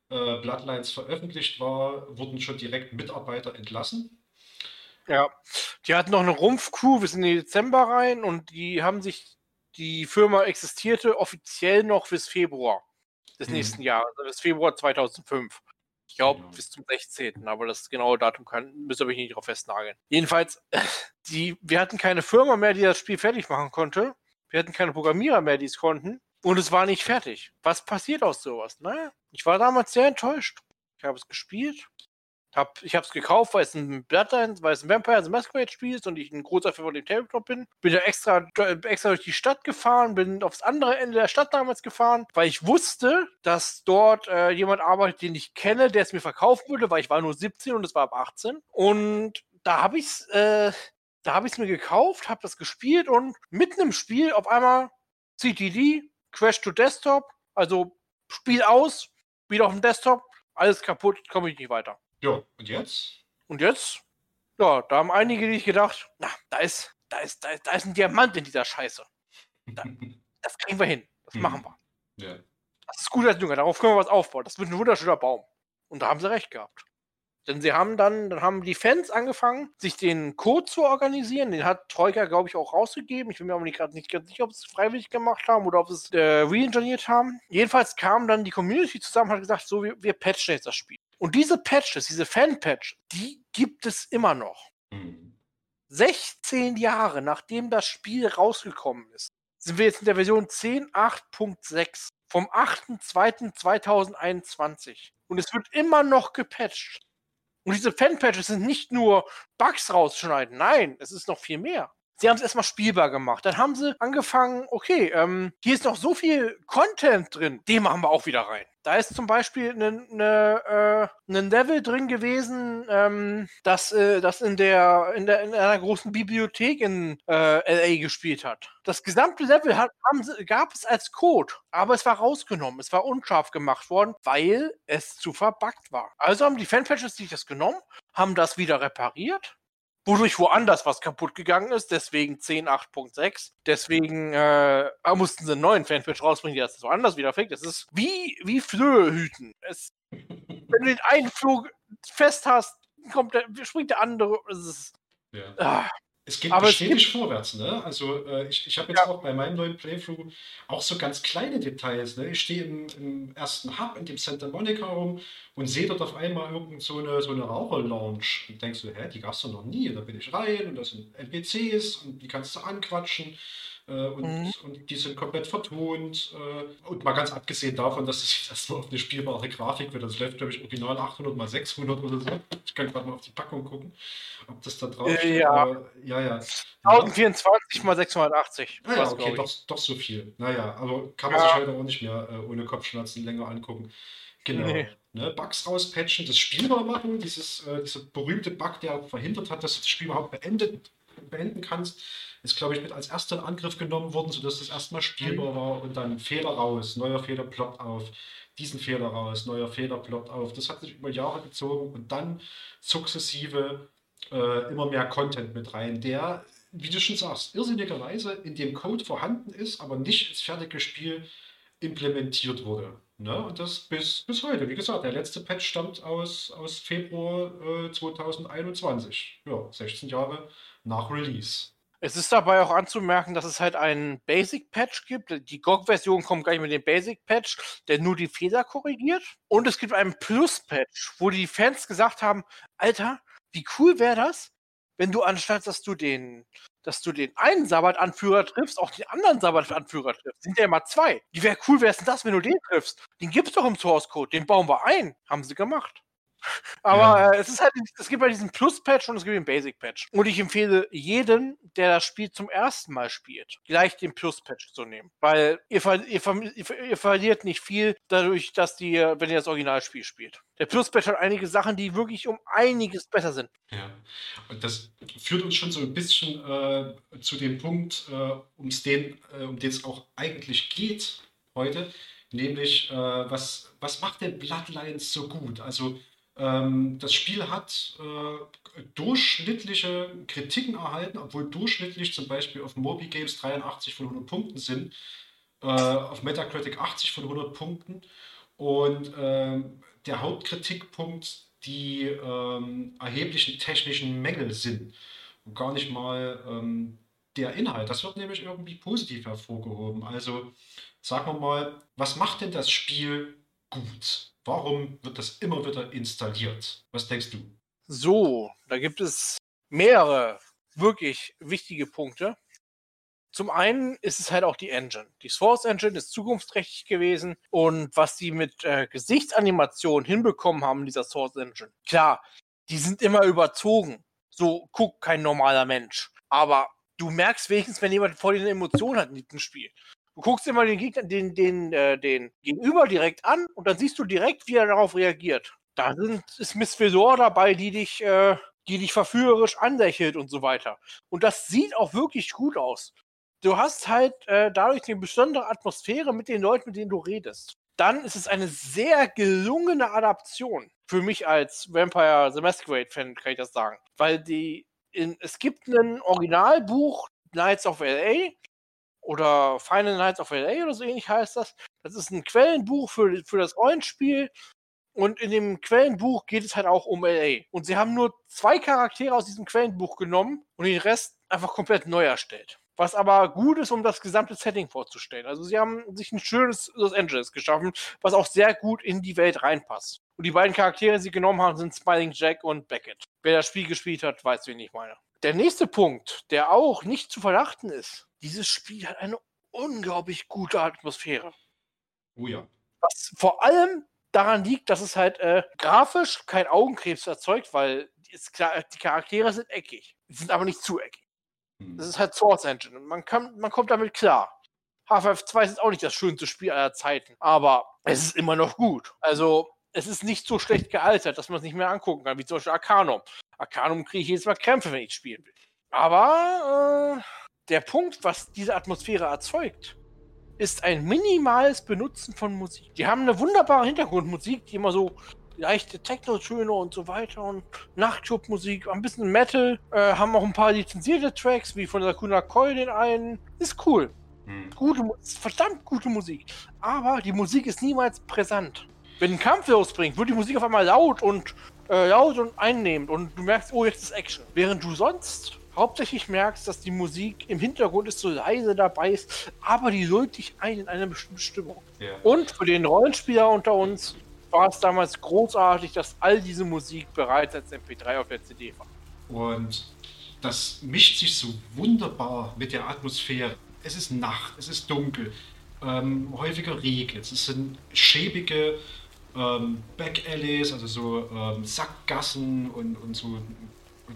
äh, Bloodlines veröffentlicht war, wurden schon direkt Mitarbeiter entlassen. Ja, die hatten noch eine Rumpfcrew bis in den Dezember rein und die haben sich, die Firma existierte offiziell noch bis Februar des hm. nächsten Jahres, also bis Februar 2005. Ich glaube, genau. bis zum 16. Aber das genaue Datum kann, müsste ich nicht drauf festnageln. Jedenfalls, die, wir hatten keine Firma mehr, die das Spiel fertig machen konnte. Wir hatten keine Programmierer mehr, die es konnten. Und es war nicht fertig. Was passiert aus sowas? Naja, ich war damals sehr enttäuscht. Ich habe es gespielt, hab, ich habe es gekauft, weil es ein Bloodlines, weil es ein Vampire the Masquerade Spiel ist und ich ein großer Fan von dem Tabletop bin. Bin da extra, extra durch die Stadt gefahren, bin aufs andere Ende der Stadt damals gefahren, weil ich wusste, dass dort äh, jemand arbeitet, den ich kenne, der es mir verkaufen würde, weil ich war nur 17 und es war ab 18. Und da habe ich es äh, da habe ich es mir gekauft, habe das gespielt und mitten im Spiel auf einmal CTD, Crash to Desktop, also Spiel aus, wieder auf dem Desktop, alles kaputt, komme ich nicht weiter. Ja, und jetzt? Und jetzt? Ja, da haben einige nicht gedacht, na, da ist, da ist, da ist, da ist ein Diamant in dieser Scheiße. Da, das kriegen wir hin. Das mhm. machen wir. Ja. Das ist gut als Jünger, darauf können wir was aufbauen. Das wird ein wunderschöner Baum. Und da haben sie recht gehabt. Denn sie haben dann, dann haben die Fans angefangen, sich den Code zu organisieren. Den hat Troika, glaube ich, auch rausgegeben. Ich bin mir aber nicht gerade nicht ganz sicher, ob sie es freiwillig gemacht haben oder ob sie es äh, re-engineert haben. Jedenfalls kam dann die Community zusammen und hat gesagt, so, wir, wir patchen jetzt das Spiel. Und diese Patches, diese Fan-Patch, die gibt es immer noch. Mhm. 16 Jahre nachdem das Spiel rausgekommen ist, sind wir jetzt in der Version 10.8.6. vom 8.2.2021. Und es wird immer noch gepatcht. Und diese Fan-Patches sind nicht nur Bugs rausschneiden, nein, es ist noch viel mehr. Sie haben es erstmal spielbar gemacht. Dann haben sie angefangen, okay, ähm, hier ist noch so viel Content drin, den machen wir auch wieder rein. Da ist zum Beispiel ein ne, ne, äh, Level drin gewesen, ähm, das, äh, das in, der, in, der, in einer großen Bibliothek in äh, LA gespielt hat. Das gesamte Level hat, sie, gab es als Code, aber es war rausgenommen. Es war unscharf gemacht worden, weil es zu verbuggt war. Also haben die Fanpatches sich das genommen, haben das wieder repariert wodurch woanders was kaputt gegangen ist, deswegen 10.8.6. Deswegen äh, mussten sie einen neuen Fanpage rausbringen, der das woanders wieder fängt. Es ist wie, wie Flöhe hüten. Es, wenn du den einen Flug fest hast, kommt der, springt der andere. Es ist, ja. ah, es geht aber stetig vorwärts, ne? Also äh, ich, ich habe jetzt ja. auch bei meinem neuen Playthrough auch so ganz kleine Details, ne? Ich stehe im, im, ersten Hub in dem Santa Monica rum und sehe dort auf einmal irgend so eine, so eine Raucher-Lounge und denkst du, hä, die gab es doch noch nie. Da bin ich rein und das sind NPCs und die kannst du anquatschen. Äh, und, mhm. und, die sind komplett vertont. Äh, und mal ganz abgesehen davon, dass es erstmal auf eine spielbare Grafik wird. Das läuft, glaube ich, original 800 mal 600 oder so. Ich kann gerade mal auf die Packung gucken, ob das da drauf äh, steht. Ja. Aber, ja, ja. 1024 mal 680. Ah, ja, okay, doch, doch so viel. Naja, aber kann man ja. sich heute auch nicht mehr äh, ohne Kopfschmerzen länger angucken. Genau. Nee. Ne, Bugs rauspatchen, das spielbar machen, dieses, äh, dieser berühmte Bug, der verhindert hat, dass das Spiel überhaupt beendet, beenden kannst ist, glaube ich, mit als erster in Angriff genommen worden, sodass das erstmal spielbar mhm. war und dann Fehler raus, neuer Fehler ploppt auf, diesen Fehler raus, neuer Fehler ploppt auf. Das hat sich über Jahre gezogen und dann sukzessive äh, immer mehr Content mit rein, der, wie du schon sagst, irrsinnigerweise in dem Code vorhanden ist, aber nicht ins fertige Spiel implementiert wurde. Ne? Und das bis, bis heute. Wie gesagt, der letzte Patch stammt aus, aus Februar äh, 2021. Ja, 16 Jahre nach Release. Es ist dabei auch anzumerken, dass es halt einen Basic-Patch gibt. Die GOG-Version kommt gleich mit dem Basic-Patch, der nur die Fehler korrigiert. Und es gibt einen Plus-Patch, wo die Fans gesagt haben, Alter, wie cool wäre das, wenn du anstatt, dass du den, dass du den einen Sabbat-Anführer triffst, auch den anderen Sabbat-Anführer triffst. Sind ja immer zwei. Wie wäre cool wäre es denn das, wenn du den triffst? Den gibt's doch im Source-Code, den bauen wir ein. Haben sie gemacht. Aber ja. äh, es ist halt, es gibt halt diesen Plus-Patch und es gibt den Basic-Patch. Und ich empfehle jeden, der das Spiel zum ersten Mal spielt, gleich den Plus-Patch zu nehmen. Weil ihr, ver ihr, ver ihr, verliert nicht viel dadurch, dass die, wenn ihr das Originalspiel spielt. Der Plus-Patch hat einige Sachen, die wirklich um einiges besser sind. Ja, und das führt uns schon so ein bisschen äh, zu dem Punkt, äh, um's den, äh, um den es auch eigentlich geht heute. Nämlich, äh, was, was macht denn Bloodlines so gut? Also, das Spiel hat äh, durchschnittliche Kritiken erhalten, obwohl durchschnittlich zum Beispiel auf Moby Games 83 von 100 Punkten sind, äh, auf Metacritic 80 von 100 Punkten. Und äh, der Hauptkritikpunkt die ähm, erheblichen technischen Mängel sind und gar nicht mal ähm, der Inhalt. Das wird nämlich irgendwie positiv hervorgehoben. Also sagen wir mal, was macht denn das Spiel gut? Warum wird das immer wieder installiert? Was denkst du? So, da gibt es mehrere wirklich wichtige Punkte. Zum einen ist es halt auch die Engine. Die Source Engine ist zukunftsträchtig gewesen und was sie mit äh, Gesichtsanimationen hinbekommen haben dieser Source Engine. Klar, die sind immer überzogen. So guckt kein normaler Mensch. Aber du merkst wenigstens, wenn jemand vor dir eine Emotion hat in diesem Spiel. Guckst dir mal den Gegner, den, den, äh, den Gegenüber direkt an und dann siehst du direkt, wie er darauf reagiert. Da sind, ist Miss Fesor dabei, die dich, äh, die dich verführerisch anlächelt und so weiter. Und das sieht auch wirklich gut aus. Du hast halt äh, dadurch eine besondere Atmosphäre mit den Leuten, mit denen du redest. Dann ist es eine sehr gelungene Adaption. Für mich als Vampire The Masquerade-Fan kann ich das sagen. Weil die in, es gibt ein Originalbuch, Knights of LA, oder Final Nights of LA oder so ähnlich heißt das. Das ist ein Quellenbuch für, für das Rollenspiel. Und in dem Quellenbuch geht es halt auch um LA. Und sie haben nur zwei Charaktere aus diesem Quellenbuch genommen und den Rest einfach komplett neu erstellt. Was aber gut ist, um das gesamte Setting vorzustellen. Also sie haben sich ein schönes Los Angeles geschaffen, was auch sehr gut in die Welt reinpasst. Und die beiden Charaktere, die sie genommen haben, sind Smiling Jack und Beckett. Wer das Spiel gespielt hat, weiß, wen ich meine. Der nächste Punkt, der auch nicht zu verachten ist, dieses Spiel hat eine unglaublich gute Atmosphäre. Oh ja. Was vor allem daran liegt, dass es halt äh, grafisch kein Augenkrebs erzeugt, weil ist klar, die Charaktere sind eckig. Sind aber nicht zu eckig. Hm. Das ist halt Source Engine. Und man, kann, man kommt damit klar. Half-Life 2 ist auch nicht das schönste Spiel aller Zeiten, aber es ist immer noch gut. Also, es ist nicht so schlecht gealtert, dass man es nicht mehr angucken kann, wie zum Beispiel Arcanum. Arcanum kriege ich jedes Mal Krämpfe, wenn ich spielen will. Aber äh, der Punkt, was diese Atmosphäre erzeugt, ist ein minimales Benutzen von Musik. Die haben eine wunderbare Hintergrundmusik, die immer so leichte Techno-Töne und so weiter und Nachtclub-Musik, ein bisschen Metal, äh, haben auch ein paar lizenzierte Tracks, wie von Sakuna Koi den einen. Ist cool. Hm. Gute, ist verdammt gute Musik. Aber die Musik ist niemals präsent. Wenn ein Kampf losbringt, wird die Musik auf einmal laut und äh, laut und einnehmend und du merkst, oh, jetzt ist Action. Während du sonst hauptsächlich merkst, dass die Musik im Hintergrund ist so leise dabei ist, aber die lullt dich ein in eine bestimmte Stimmung. Ja. Und für den Rollenspieler unter uns war es damals großartig, dass all diese Musik bereits als MP3 auf der CD war. Und das mischt sich so wunderbar mit der Atmosphäre. Es ist Nacht, es ist dunkel, ähm, häufiger Regen, es sind schäbige ähm, Back-Alleys, also so ähm, Sackgassen und, und so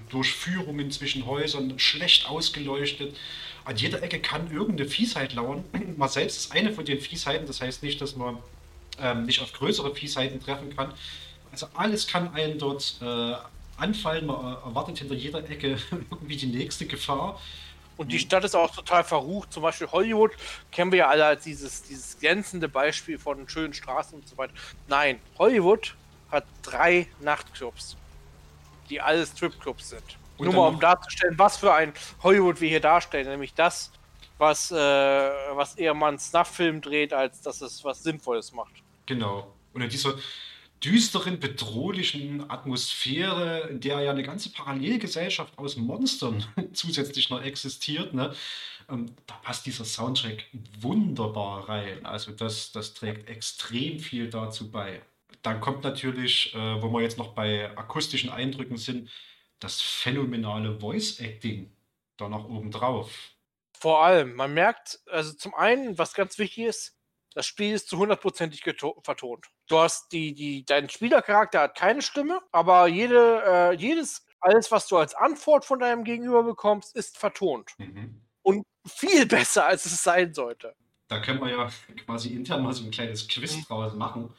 Durchführungen zwischen Häusern, schlecht ausgeleuchtet. An jeder Ecke kann irgendeine Fiesheit lauern. Man selbst ist eine von den Fiesheiten, das heißt nicht, dass man ähm, nicht auf größere Fiesheiten treffen kann. Also alles kann einen dort äh, anfallen, man erwartet hinter jeder Ecke irgendwie die nächste Gefahr. Und die Stadt ist auch total verrucht. Zum Beispiel Hollywood kennen wir ja alle als dieses, dieses glänzende Beispiel von schönen Straßen und so weiter. Nein, Hollywood hat drei Nachtclubs, die alle Stripclubs sind. Und Nur mal um darzustellen, was für ein Hollywood wir hier darstellen. Nämlich das, was, äh, was eher mal einen Snuff-Film dreht, als dass es was Sinnvolles macht. Genau. Und in dieser düsteren, bedrohlichen Atmosphäre, in der ja eine ganze Parallelgesellschaft aus Monstern zusätzlich noch existiert, ne, ähm, da passt dieser Soundtrack wunderbar rein. Also das, das trägt extrem viel dazu bei. Dann kommt natürlich, äh, wo wir jetzt noch bei akustischen Eindrücken sind, das phänomenale Voice Acting da noch oben drauf. Vor allem, man merkt, also zum einen, was ganz wichtig ist, das Spiel ist zu hundertprozentig vertont. Du hast die, die, dein Spielercharakter hat keine Stimme, aber jede, äh, jedes, alles, was du als Antwort von deinem Gegenüber bekommst, ist vertont. Mhm. Und viel besser, als es sein sollte. Da können wir ja quasi intern mal so ein kleines Quiz draus machen.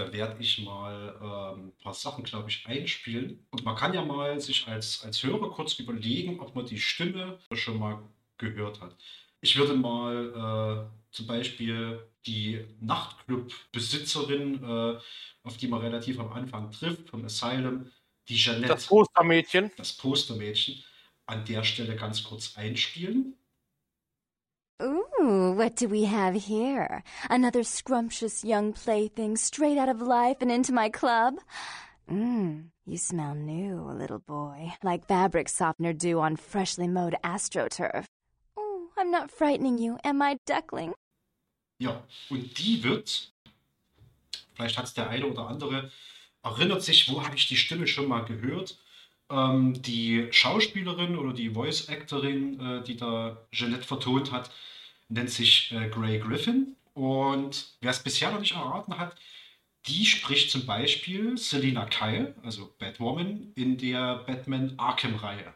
Da werde ich mal ähm, ein paar Sachen, glaube ich, einspielen. Und man kann ja mal sich als, als Hörer kurz überlegen, ob man die Stimme schon mal gehört hat. Ich würde mal äh, zum Beispiel die Nachtclub-Besitzerin, äh, auf die man relativ am Anfang trifft, vom Asylum, die Jeanette, Das Postermädchen. das Postermädchen, an der Stelle ganz kurz einspielen. Ooh, what do we have here? Another scrumptious young plaything straight out of life and into my club? Mmm, you smell new, little boy, like fabric softener dew on freshly mowed astroturf. Oh, I'm not frightening you, am I, duckling? Ja, und die wird, vielleicht hat es der eine oder andere, erinnert sich, wo habe ich die Stimme schon mal gehört? Ähm, die Schauspielerin oder die Voice-Actorin, äh, die da Jeanette vertont hat, nennt sich äh, Gray Griffin. Und wer es bisher noch nicht erraten hat, die spricht zum Beispiel Selina Kyle, also Batwoman, in der Batman Arkham-Reihe.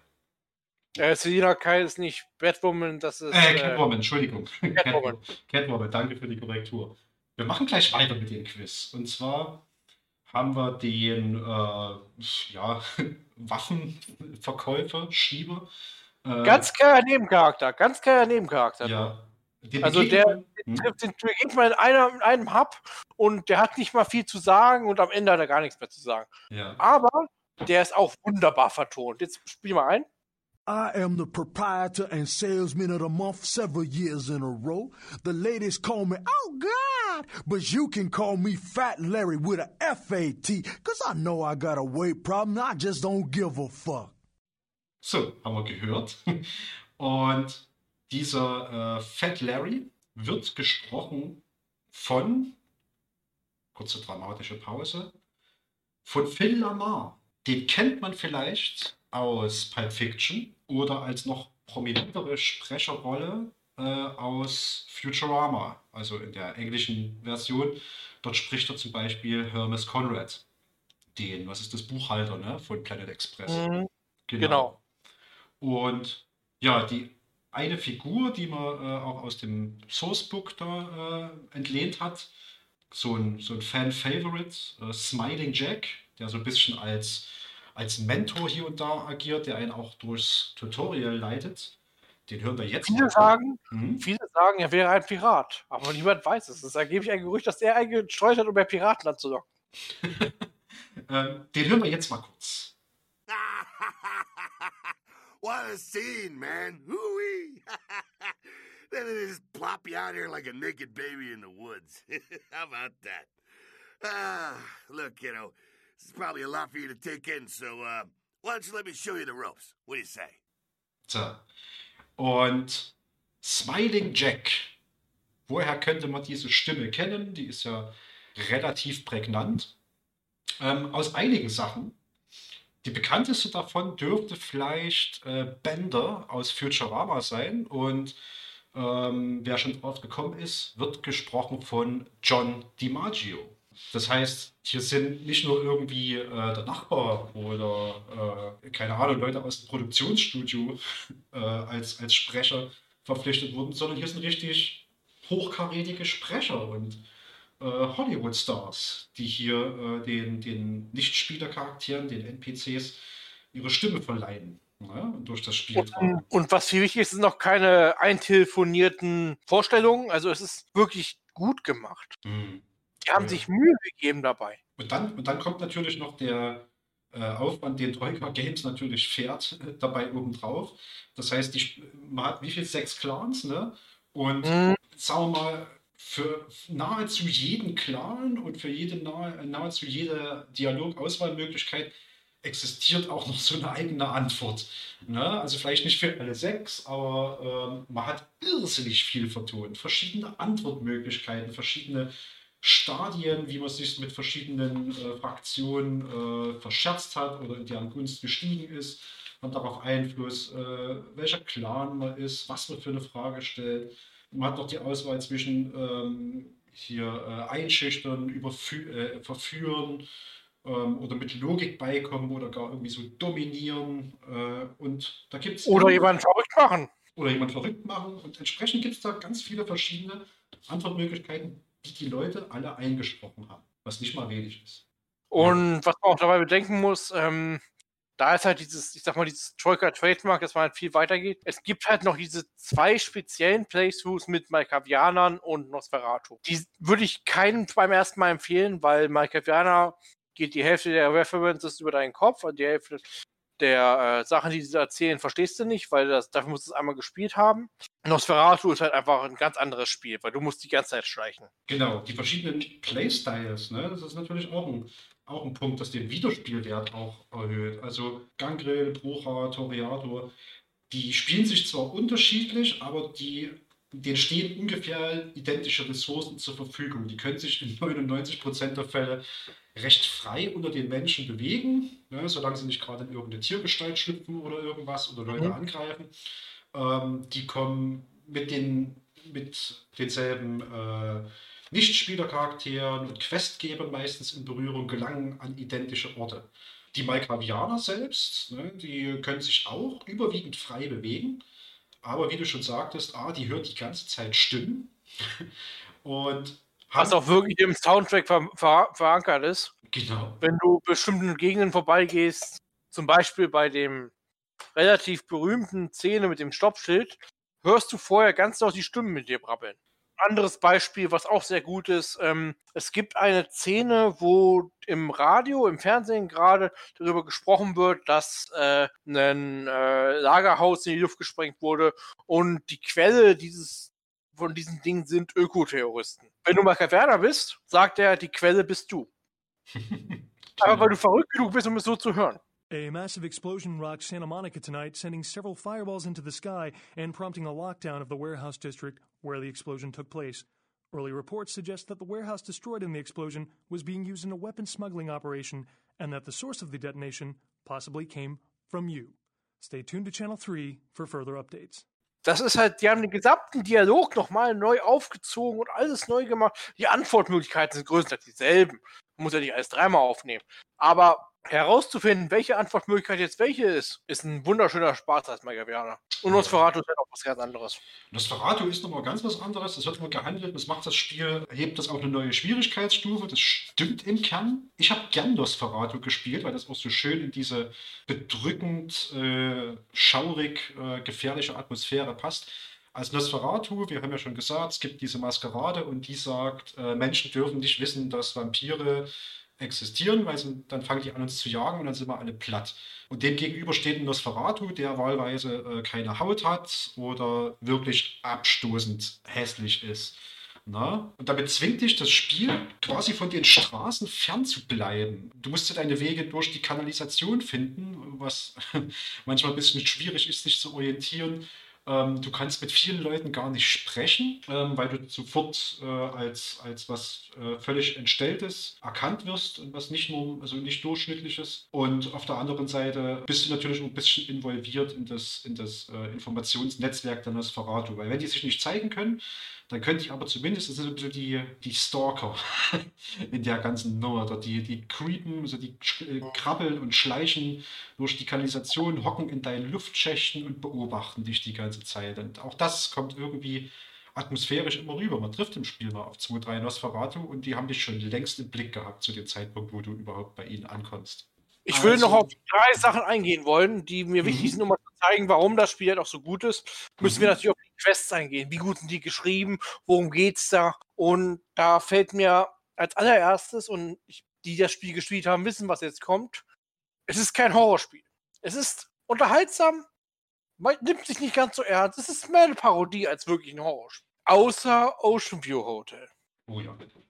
Äh, Selina Kyle ist nicht Batwoman, das ist. Äh, äh, Catwoman, Entschuldigung. Catwoman. Catwoman, danke für die Korrektur. Wir machen gleich weiter mit dem Quiz. Und zwar haben wir den äh, ja, Waffenverkäufer, Schieber. Äh, Ganz klarer Nebencharakter, ganz klarer Nebencharakter. ja. Also der- man- Hm? trifft den man in, einer, in einem Hub und der hat nicht mal viel zu sagen und am Ende hat er gar nichts mehr zu sagen. Ja. Aber der ist auch wunderbar vertont. Jetzt spiel mal ein. I am the proprietor and salesman of the month several years in a row. The ladies call me, oh God, but you can call me Fat Larry with a F-A-T, cause I know I got a weight problem, I just don't give a fuck. So, haben wir gehört. Und dieser äh, Fat Larry wird gesprochen von, kurze dramatische Pause, von Phil Lamar. Den kennt man vielleicht aus Pulp Fiction oder als noch prominentere Sprecherrolle äh, aus Futurama, also in der englischen Version. Dort spricht er zum Beispiel Hermes Conrad, den, was ist das, Buchhalter ne, von Planet Express. Mhm. Genau. Und ja, die eine Figur, die man äh, auch aus dem Sourcebook da äh, entlehnt hat, so ein, so ein Fan-Favorite, äh, Smiling Jack, der so ein bisschen als, als Mentor hier und da agiert, der einen auch durchs Tutorial leitet. Den hören wir jetzt. Viele sagen, hm? viele sagen, er wäre ein Pirat, aber niemand weiß es. Es ist angeblich ein Gerücht, dass er eingestreut hat, um bei Piraten anzulocken. ähm, den hören wir jetzt mal kurz. what a scene, man! Hooey! then they just plop you out here like a naked baby in the woods. How about that? Ah, look, kiddo, this is probably a lot for you to take in, so uh, why don't you let me show you the ropes? What do you say? So, Und Smiling Jack, woher könnte man diese Stimme kennen? Die ist ja relativ prägnant. Ähm, aus einigen Sachen. Die bekannteste davon dürfte vielleicht äh, Bender aus Futurama sein. Und ähm, wer schon drauf gekommen ist, wird gesprochen von John DiMaggio. Das heißt, hier sind nicht nur irgendwie äh, der Nachbar oder, äh, keine Ahnung, Leute aus dem Produktionsstudio äh, als, als Sprecher verpflichtet worden, sondern hier sind richtig hochkarätige Sprecher und äh, Hollywood-Stars, die hier äh, den, den Nichtspielercharakteren, den NPCs, ihre Stimme verleihen. Ne, durch das Spiel. Und, und, was viel wichtig ist, sind noch keine eintelefonierten Vorstellungen. Also es ist wirklich gut gemacht. Mhm. Die haben ja. sich Mühe gegeben dabei. Und dann, und dann kommt natürlich noch der äh, Aufwand, den Troika Games natürlich fährt, äh, dabei obendrauf. Das heißt, die, man hat wie viel? Sechs Clans, ne? Und mhm. sagen wir mal, für nahezu jeden Clan und für jede nahe, nahezu jede Dialogauswahlmöglichkeit existiert auch noch so eine eigene Antwort. Ne? Also vielleicht nicht für alle sechs, aber äh, man hat irrsinnig viel vertont. Verschiedene Antwortmöglichkeiten, verschiedene Stadien, wie man sich mit verschiedenen äh, Fraktionen äh, verscherzt hat oder in deren Gunst gestiegen ist, hat darauf Einfluss, äh, welcher Clan man ist, was man für eine Frage stellt. Man hat noch die Auswahl zwischen ähm, hier äh, einschüchtern, überfü äh, verführen ähm, oder mit Logik beikommen oder gar irgendwie so dominieren. Äh, und da gibt es. Oder jemanden verrückt machen. Oder jemanden verrückt machen. Und entsprechend gibt es da ganz viele verschiedene Antwortmöglichkeiten, die die Leute alle eingesprochen haben, was nicht mal wenig ist. Und was man auch dabei bedenken muss, ähm, da ist halt dieses, ich sag mal, dieses Troika Trademark, dass man halt viel weitergeht. Es gibt halt noch diese zwei speziellen Playthroughs mit Malkavianern und Nosferatu. Die würde ich keinen beim ersten Mal empfehlen, weil Malkavianer geht die Hälfte der References über deinen Kopf und die Hälfte der äh, Sachen, die sie erzählen, verstehst du nicht, weil das, dafür musst du es einmal gespielt haben. Nosferatu ist halt einfach ein ganz anderes Spiel, weil du musst die ganze Zeit schleichen. Genau, die verschiedenen Playstyles, ne? das ist natürlich auch ein, auch ein Punkt, das den Wiederspielwert auch erhöht. Also Gangrel, Brucha, Toriator, die spielen sich zwar unterschiedlich, aber die denen stehen ungefähr identische Ressourcen zur Verfügung. Die können sich in 99% der Fälle recht frei unter den Menschen bewegen, ne, solange sie nicht gerade in irgendeine Tiergestalt schlüpfen oder irgendwas oder Leute mhm. angreifen. Ähm, die kommen mit, den, mit denselben äh, Nichtspielercharakteren und Questgebern meistens in Berührung, gelangen an identische Orte. Die Malkavianer selbst, ne, die können sich auch überwiegend frei bewegen, aber wie du schon sagtest, ah, die hört die ganze Zeit Stimmen und was auch wirklich im Soundtrack ver ver verankert ist. Genau. Wenn du bestimmten Gegenden vorbeigehst, zum Beispiel bei dem relativ berühmten Szene mit dem Stoppschild, hörst du vorher ganz laut die Stimmen mit dir brabbeln. Anderes Beispiel, was auch sehr gut ist, ähm, es gibt eine Szene, wo im Radio, im Fernsehen gerade darüber gesprochen wird, dass äh, ein äh, Lagerhaus in die Luft gesprengt wurde und die Quelle dieses von diesen Dingen sind Ökoterroristen. Wenn du mal Werner bist, sagt er, die Quelle bist du. Aber weil du verrückt genug bist, um es so zu hören. A massive explosion rocks Santa Monica tonight, sending several fireballs into the sky and prompting a lockdown of the warehouse district where the explosion took place. Early reports suggest that the warehouse destroyed in the explosion was being used in a weapon smuggling operation and that the source of the detonation possibly came from you. Stay tuned to Channel 3 for further updates. Das ist halt, die haben den gesamten Dialog nochmal neu aufgezogen und alles neu gemacht. Die Antwortmöglichkeiten sind größtenteils dieselben. Man muss ja nicht alles dreimal aufnehmen. Aber herauszufinden, welche Antwortmöglichkeit jetzt welche ist, ist ein wunderschöner Spaß als Magavianer. Und Nosferatu ist halt auch was ganz anderes. Nosferatu ist nochmal ganz was anderes. Es wird immer gehandelt, das macht das Spiel, hebt das auf eine neue Schwierigkeitsstufe. Das stimmt im Kern. Ich habe gern Nosferatu gespielt, weil das auch so schön in diese bedrückend, äh, schaurig, äh, gefährliche Atmosphäre passt. Als Nosferatu, wir haben ja schon gesagt, es gibt diese Maskerade und die sagt, äh, Menschen dürfen nicht wissen, dass Vampire existieren, weil sie, dann fangen die an uns zu jagen und dann sind wir alle platt. Und dem gegenüber steht ein Nosferatu, der wahlweise äh, keine Haut hat oder wirklich abstoßend hässlich ist. Na? Und damit zwingt dich das Spiel quasi von den Straßen fernzubleiben. Du musst deine Wege durch die Kanalisation finden, was manchmal ein bisschen schwierig ist, sich zu orientieren. Ähm, du kannst mit vielen Leuten gar nicht sprechen, ähm, weil du sofort äh, als, als was äh, völlig Entstelltes erkannt wirst und was nicht nur, also nicht durchschnittliches. Und auf der anderen Seite bist du natürlich ein bisschen involviert in das, in das äh, Informationsnetzwerk der Nosferatu, weil wenn die sich nicht zeigen können, dann könnte ich aber zumindest, das sind ein bisschen die, die Stalker in der ganzen Nummer, oder die, die creepen, also die äh, krabbeln und schleichen durch die Kanalisation, hocken in deinen Luftschächten und beobachten dich die ganze Zeit. Und auch das kommt irgendwie atmosphärisch immer rüber. Man trifft im Spiel mal auf zwei, drei Nosferatu und die haben dich schon längst im Blick gehabt zu dem Zeitpunkt, wo du überhaupt bei ihnen ankommst. Ich würde noch auf drei Sachen eingehen wollen, die mir wichtig sind, um mal zu zeigen, warum das Spiel halt auch so gut ist. Müssen wir natürlich auf Quests eingehen. Wie gut sind die geschrieben? Worum geht's da? Und da fällt mir als allererstes, und ich, die das Spiel gespielt haben, wissen, was jetzt kommt. Es ist kein Horrorspiel. Es ist unterhaltsam, man nimmt sich nicht ganz so ernst. Es ist mehr eine Parodie als wirklich ein Horrorspiel. Außer Ocean View Hotel. Oh ja, bitte.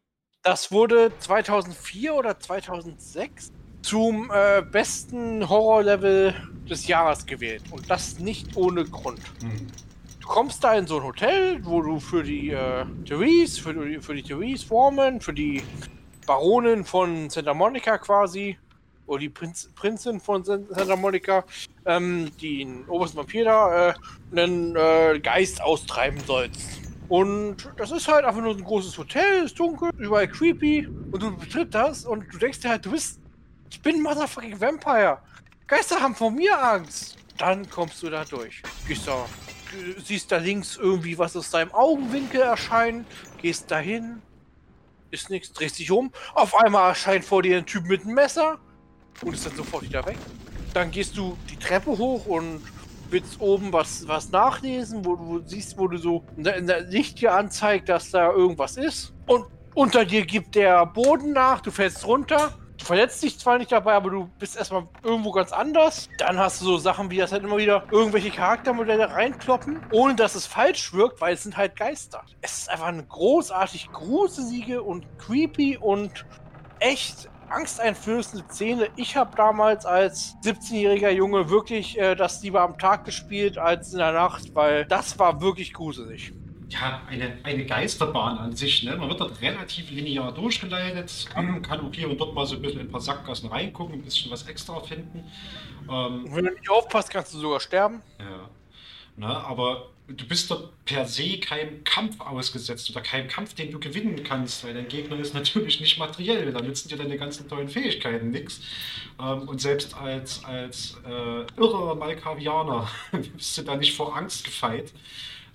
Das wurde 2004 oder 2006 zum äh, besten Horrorlevel des Jahres gewählt. Und das nicht ohne Grund. Mhm. Du kommst da in so ein Hotel, wo du für die äh, Therese, für die, für die Therese Foreman, für die Baronin von Santa Monica quasi, oder die Prinz, Prinzin von San- Santa Monica, ähm, den obersten Vampir da, äh, einen äh, Geist austreiben sollst. Und das ist halt einfach nur ein großes Hotel, ist dunkel, überall creepy. Und du betritt das und du denkst dir halt, du bist. Ich bin ein motherfucking Vampire. Geister haben vor mir Angst. Dann kommst du da durch. Gehst da, siehst da links irgendwie was aus deinem Augenwinkel erscheinen, gehst dahin, ist nichts, drehst dich um. Auf einmal erscheint vor dir ein Typ mit einem Messer und ist dann sofort wieder weg. Dann gehst du die Treppe hoch und willst oben was, was nachlesen, wo du siehst, wo du so in der- Licht dir anzeigt, dass da irgendwas ist. Und unter dir gibt der Boden nach, du fällst runter. Verletzt dich zwar nicht dabei, aber du bist erstmal irgendwo ganz anders. Dann hast du so Sachen wie, das halt immer wieder irgendwelche Charaktermodelle reinkloppen, ohne dass es falsch wirkt, weil es sind halt Geister. Es ist einfach eine großartig gruselige und creepy und echt angsteinflößende Szene. Ich habe damals als 17-jähriger Junge wirklich äh, das lieber am Tag gespielt als in der Nacht, weil das war wirklich gruselig. Ja, eine, eine Geisterbahn an sich. Ne? Man wird dort relativ linear durchgeleitet, kann auch hier und dort mal so ein bisschen in ein paar Sackgassen reingucken, ein bisschen was extra finden. Ähm, wenn du nicht aufpasst, kannst du sogar sterben. Ja. Na, aber du bist dort per se keinem Kampf ausgesetzt oder keinem Kampf, den du gewinnen kannst, weil dein Gegner ist natürlich nicht materiell. Da nützen dir deine ganzen tollen Fähigkeiten nichts. Ähm, und selbst als, als äh, irrer Malkavianer bist du da nicht vor Angst gefeit.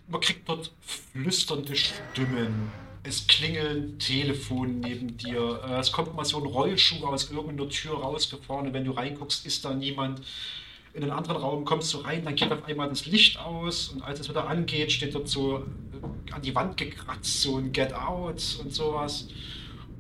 Man kriegt dort flüsternde Stimmen. Es klingeln Telefon neben dir. Äh, Es kommt mal so ein Rollschuh aus irgendeiner Tür rausgefahren und wenn du reinguckst, ist da niemand in einen anderen Raum kommst du rein, dann geht auf einmal das Licht aus und als es wieder angeht, steht dort so äh, an die Wand gekratzt, so ein Get Out und sowas.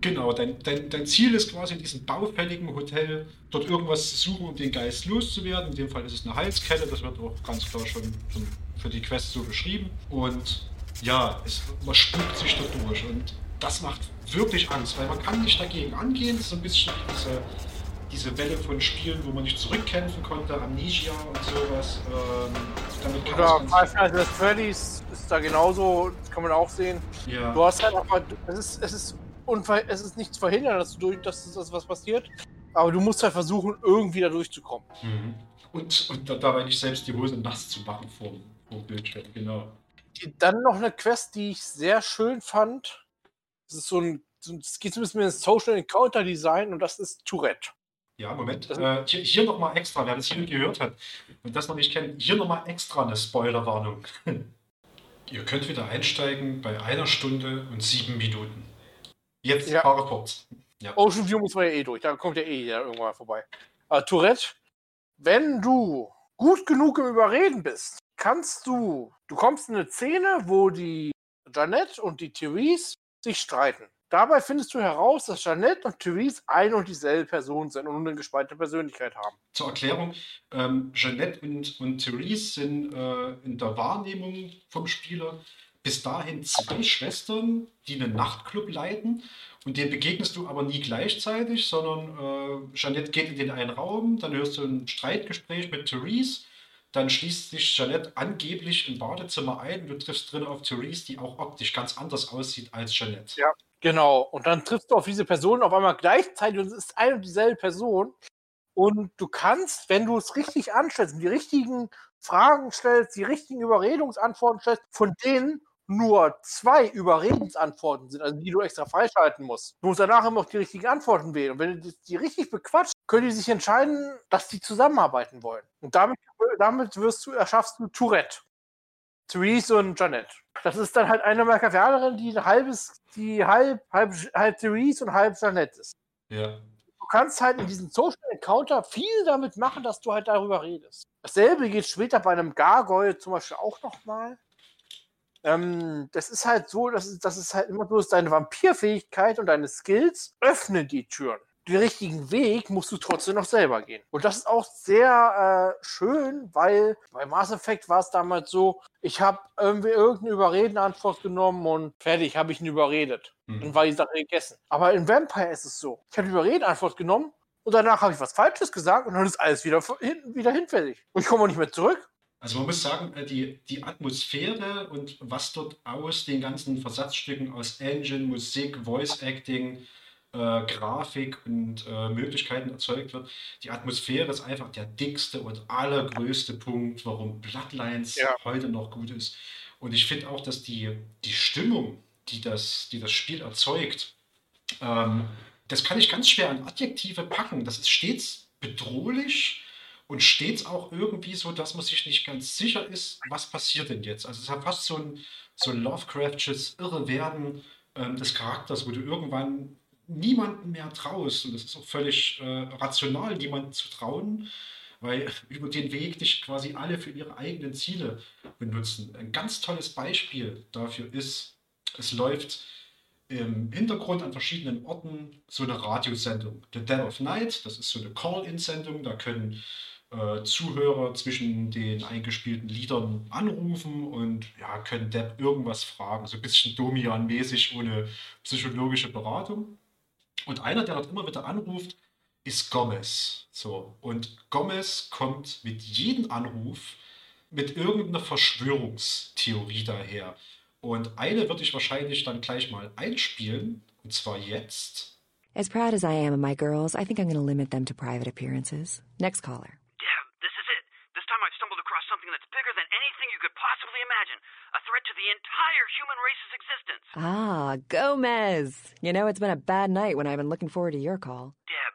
Genau, dein, dein, dein Ziel ist quasi in diesem baufälligen Hotel dort irgendwas zu suchen, um den Geist loszuwerden. In dem Fall ist es eine Halskette, das wird auch ganz klar schon, schon für die Quest so beschrieben. Und ja, es, man spukt sich dort durch und das macht wirklich Angst, weil man kann nicht dagegen angehen. Das ist so ein bisschen diese, diese Welle von Spielen, wo man nicht zurückkämpfen konnte, Amnesia und sowas. Ähm, damit kann Oder Five Nights at Freddy's ist da genauso, das kann man auch sehen. ja. Du hast halt einfach, es ist, es ist, unver es ist nichts verhindern, dass, du durch, dass, dass was passiert. Aber du musst halt versuchen, irgendwie da durchzukommen. Mhm. Und, und da- dabei nicht selbst die Hose nass zu machen vor, Bildschirm, genau. Dann noch eine Quest, die ich sehr schön fand. Das ist so ein, das geht so ein bisschen ins Social Encounter Design und das ist Tourette. Ja, Moment. Äh, hier hier nochmal extra, wer das hier gehört hat und das noch nicht kennt, hier nochmal extra eine Spoilerwarnung. Ihr könnt wieder einsteigen bei einer Stunde und sieben Minuten. Jetzt Ja. fahre fort. Ja. Ocean View muss man ja eh durch, da kommt ja eh jeder irgendwann vorbei. Aber Tourette, wenn du gut genug im Überreden bist, kannst du, du kommst in eine Szene, wo die Jeanette und die Therese sich streiten. Dabei findest du heraus, dass Jeanette und Therese ein und dieselbe Person sind und eine gespaltene Persönlichkeit haben. Zur Erklärung, ähm, Jeanette und, und Therese sind äh, in der Wahrnehmung vom Spieler bis dahin zwei Schwestern, die einen Nachtclub leiten. Und denen begegnest du aber nie gleichzeitig, sondern äh, Jeanette geht in den einen Raum, dann hörst du ein Streitgespräch mit Therese, dann schließt sich Jeanette angeblich im Badezimmer ein. Du triffst drin auf Therese, die auch optisch ganz anders aussieht als Jeanette. Ja. Genau. Und dann triffst du auf diese Person auf einmal gleichzeitig und es ist eine und dieselbe Person. Und du kannst, wenn du es richtig anstellst, und die richtigen Fragen stellst, die richtigen Überredungsantworten stellst, von denen nur zwei Überredensantworten sind, also die du extra freischalten musst. Du musst danach immer noch die richtigen Antworten wählen. Und wenn du die richtig bequatscht, können die sich entscheiden, dass die zusammenarbeiten wollen. Und damit, damit wirst du, erschaffst du Tourette. Therese und Janet. Das ist dann halt eine Machiavellerin, die ein halbes, die halb, halb, halb Therese und halb Janet ist. Ja. Du kannst halt in diesem Social Encounter viel damit machen, dass du halt darüber redest. Dasselbe geht später bei einem Gargoyle zum Beispiel auch nochmal. Ähm, das ist halt so, dass es, dass es halt immer so ist, deine Vampirfähigkeit und deine Skills öffnen die Türen. Den richtigen Weg musst du trotzdem noch selber gehen. Und das ist auch sehr äh, schön, weil bei Mass Effect war es damals so, ich habe irgendwie irgendeine Überredenantwort genommen und fertig, habe ich ihn überredet. Mhm. Dann war die Sache gegessen. Aber in Vampire ist es so. Ich habe die Überredenantwort genommen und danach habe ich was Falsches gesagt und dann ist alles wieder, hin, wieder hinfällig. Und ich komme auch nicht mehr zurück. Also man muss sagen, äh, die, die Atmosphäre und was dort aus den ganzen Versatzstücken aus Engine, Musik, Voice Acting, äh, Grafik und äh, Möglichkeiten erzeugt wird, die Atmosphäre ist einfach der dickste und allergrößte Punkt, warum Bloodlines Ja. heute noch gut ist. Und ich finde auch, dass die, die Stimmung, die das, die das Spiel erzeugt, ähm, das kann ich ganz schwer an Adjektive packen. Das ist stets bedrohlich und stets auch irgendwie so, dass man sich nicht ganz sicher ist, was passiert denn jetzt. Also es hat fast so ein, so ein Lovecraftsches Irrewerden ähm, des Charakters, wo du irgendwann niemandem mehr traust. Und das ist auch völlig äh, rational, niemandem zu trauen, weil über den Weg dich quasi alle für ihre eigenen Ziele benutzen. Ein ganz tolles Beispiel dafür ist, es läuft im Hintergrund an verschiedenen Orten so eine Radiosendung. The Dead of Night, das ist so eine Call-In-Sendung, da können äh, Zuhörer zwischen den eingespielten Liedern anrufen und ja, können Depp irgendwas fragen, so ein bisschen Domian-mäßig ohne psychologische Beratung. Und einer, der dort immer wieder anruft, ist Gomez. So, und Gomez kommt mit jedem Anruf mit irgendeiner Verschwörungstheorie daher. Und eine würde ich wahrscheinlich dann gleich mal einspielen, und zwar jetzt. As proud as I am of my girls, I think I'm going to limit them to private appearances. Next caller. To the entire human race's existence. Ah, Gomez. You know, it's been a bad night when I've been looking forward to your call. Deb,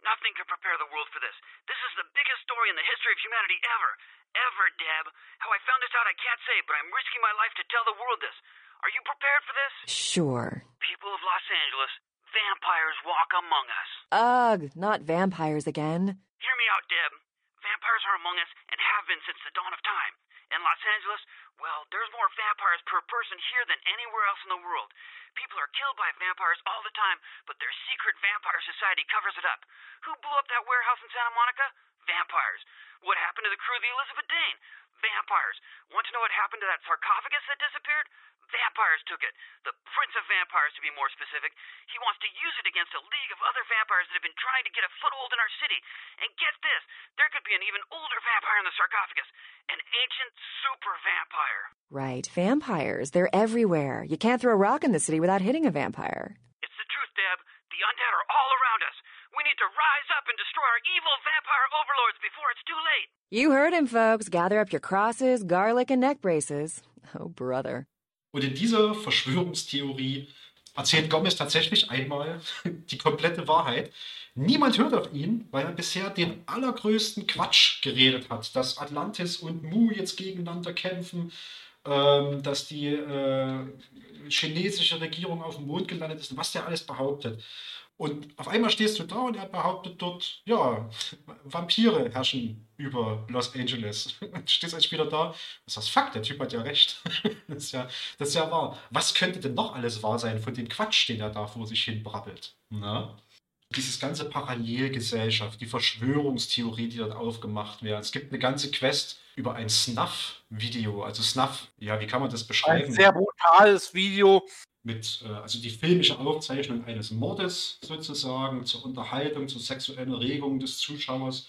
nothing could prepare the world for this. This is the biggest story in the history of humanity ever. Ever, Deb. How I found this out I can't say, but I'm risking my life to tell the world this. Are you prepared for this? Sure. People of Los Angeles, vampires walk among us. Ugh, not vampires again. Hear me out, Deb. Vampires are among us and have been since the dawn of time. In Los Angeles, well, there's more vampires per person here than anywhere else in the world. People are killed by vampires all the time, but their secret vampire society covers it up. Who blew up that warehouse in Santa Monica? Vampires. What happened to the crew of the Elizabeth Dane? Vampires. Want to know what happened to that sarcophagus that disappeared? Vampires took it. The Prince of Vampires, to be more specific. He wants to use it against a league of other vampires that have been trying to get a foothold in our city. And get this, there could be an even older vampire in the sarcophagus. An ancient super vampire. Right, vampires. They're everywhere. You can't throw a rock in the city without hitting a vampire. It's the truth, Deb. The undead are all around us. We need to rise up and destroy our evil vampire overlords before it's too late. You heard him, folks. Gather up your crosses, garlic, and neck braces. Oh, brother. Und in dieser Verschwörungstheorie erzählt Gomez tatsächlich einmal die komplette Wahrheit. Niemand hört auf ihn, weil er bisher den allergrößten Quatsch geredet hat, dass Atlantis und Mu jetzt gegeneinander kämpfen, ähm, dass die äh, chinesische Regierung auf dem Mond gelandet ist, was der alles behauptet. Und auf einmal stehst du da und er behauptet dort, ja, Vampire herrschen über Los Angeles. Und du stehst als wieder da, das ist das Fakt, der Typ hat ja recht. Das ist ja, das ist ja wahr. Was könnte denn noch alles wahr sein von dem Quatsch, den er da vor sich hin brabbelt? Na? Dieses ganze Parallelgesellschaft, die Verschwörungstheorie, die dort aufgemacht wird. Es gibt eine ganze Quest über ein Snuff-Video. Also Snuff, ja, wie kann man das beschreiben? Ein sehr brutales Video. Mit, äh, also die filmische Aufzeichnung eines Mordes sozusagen, zur Unterhaltung, zur sexuellen Erregung des Zuschauers.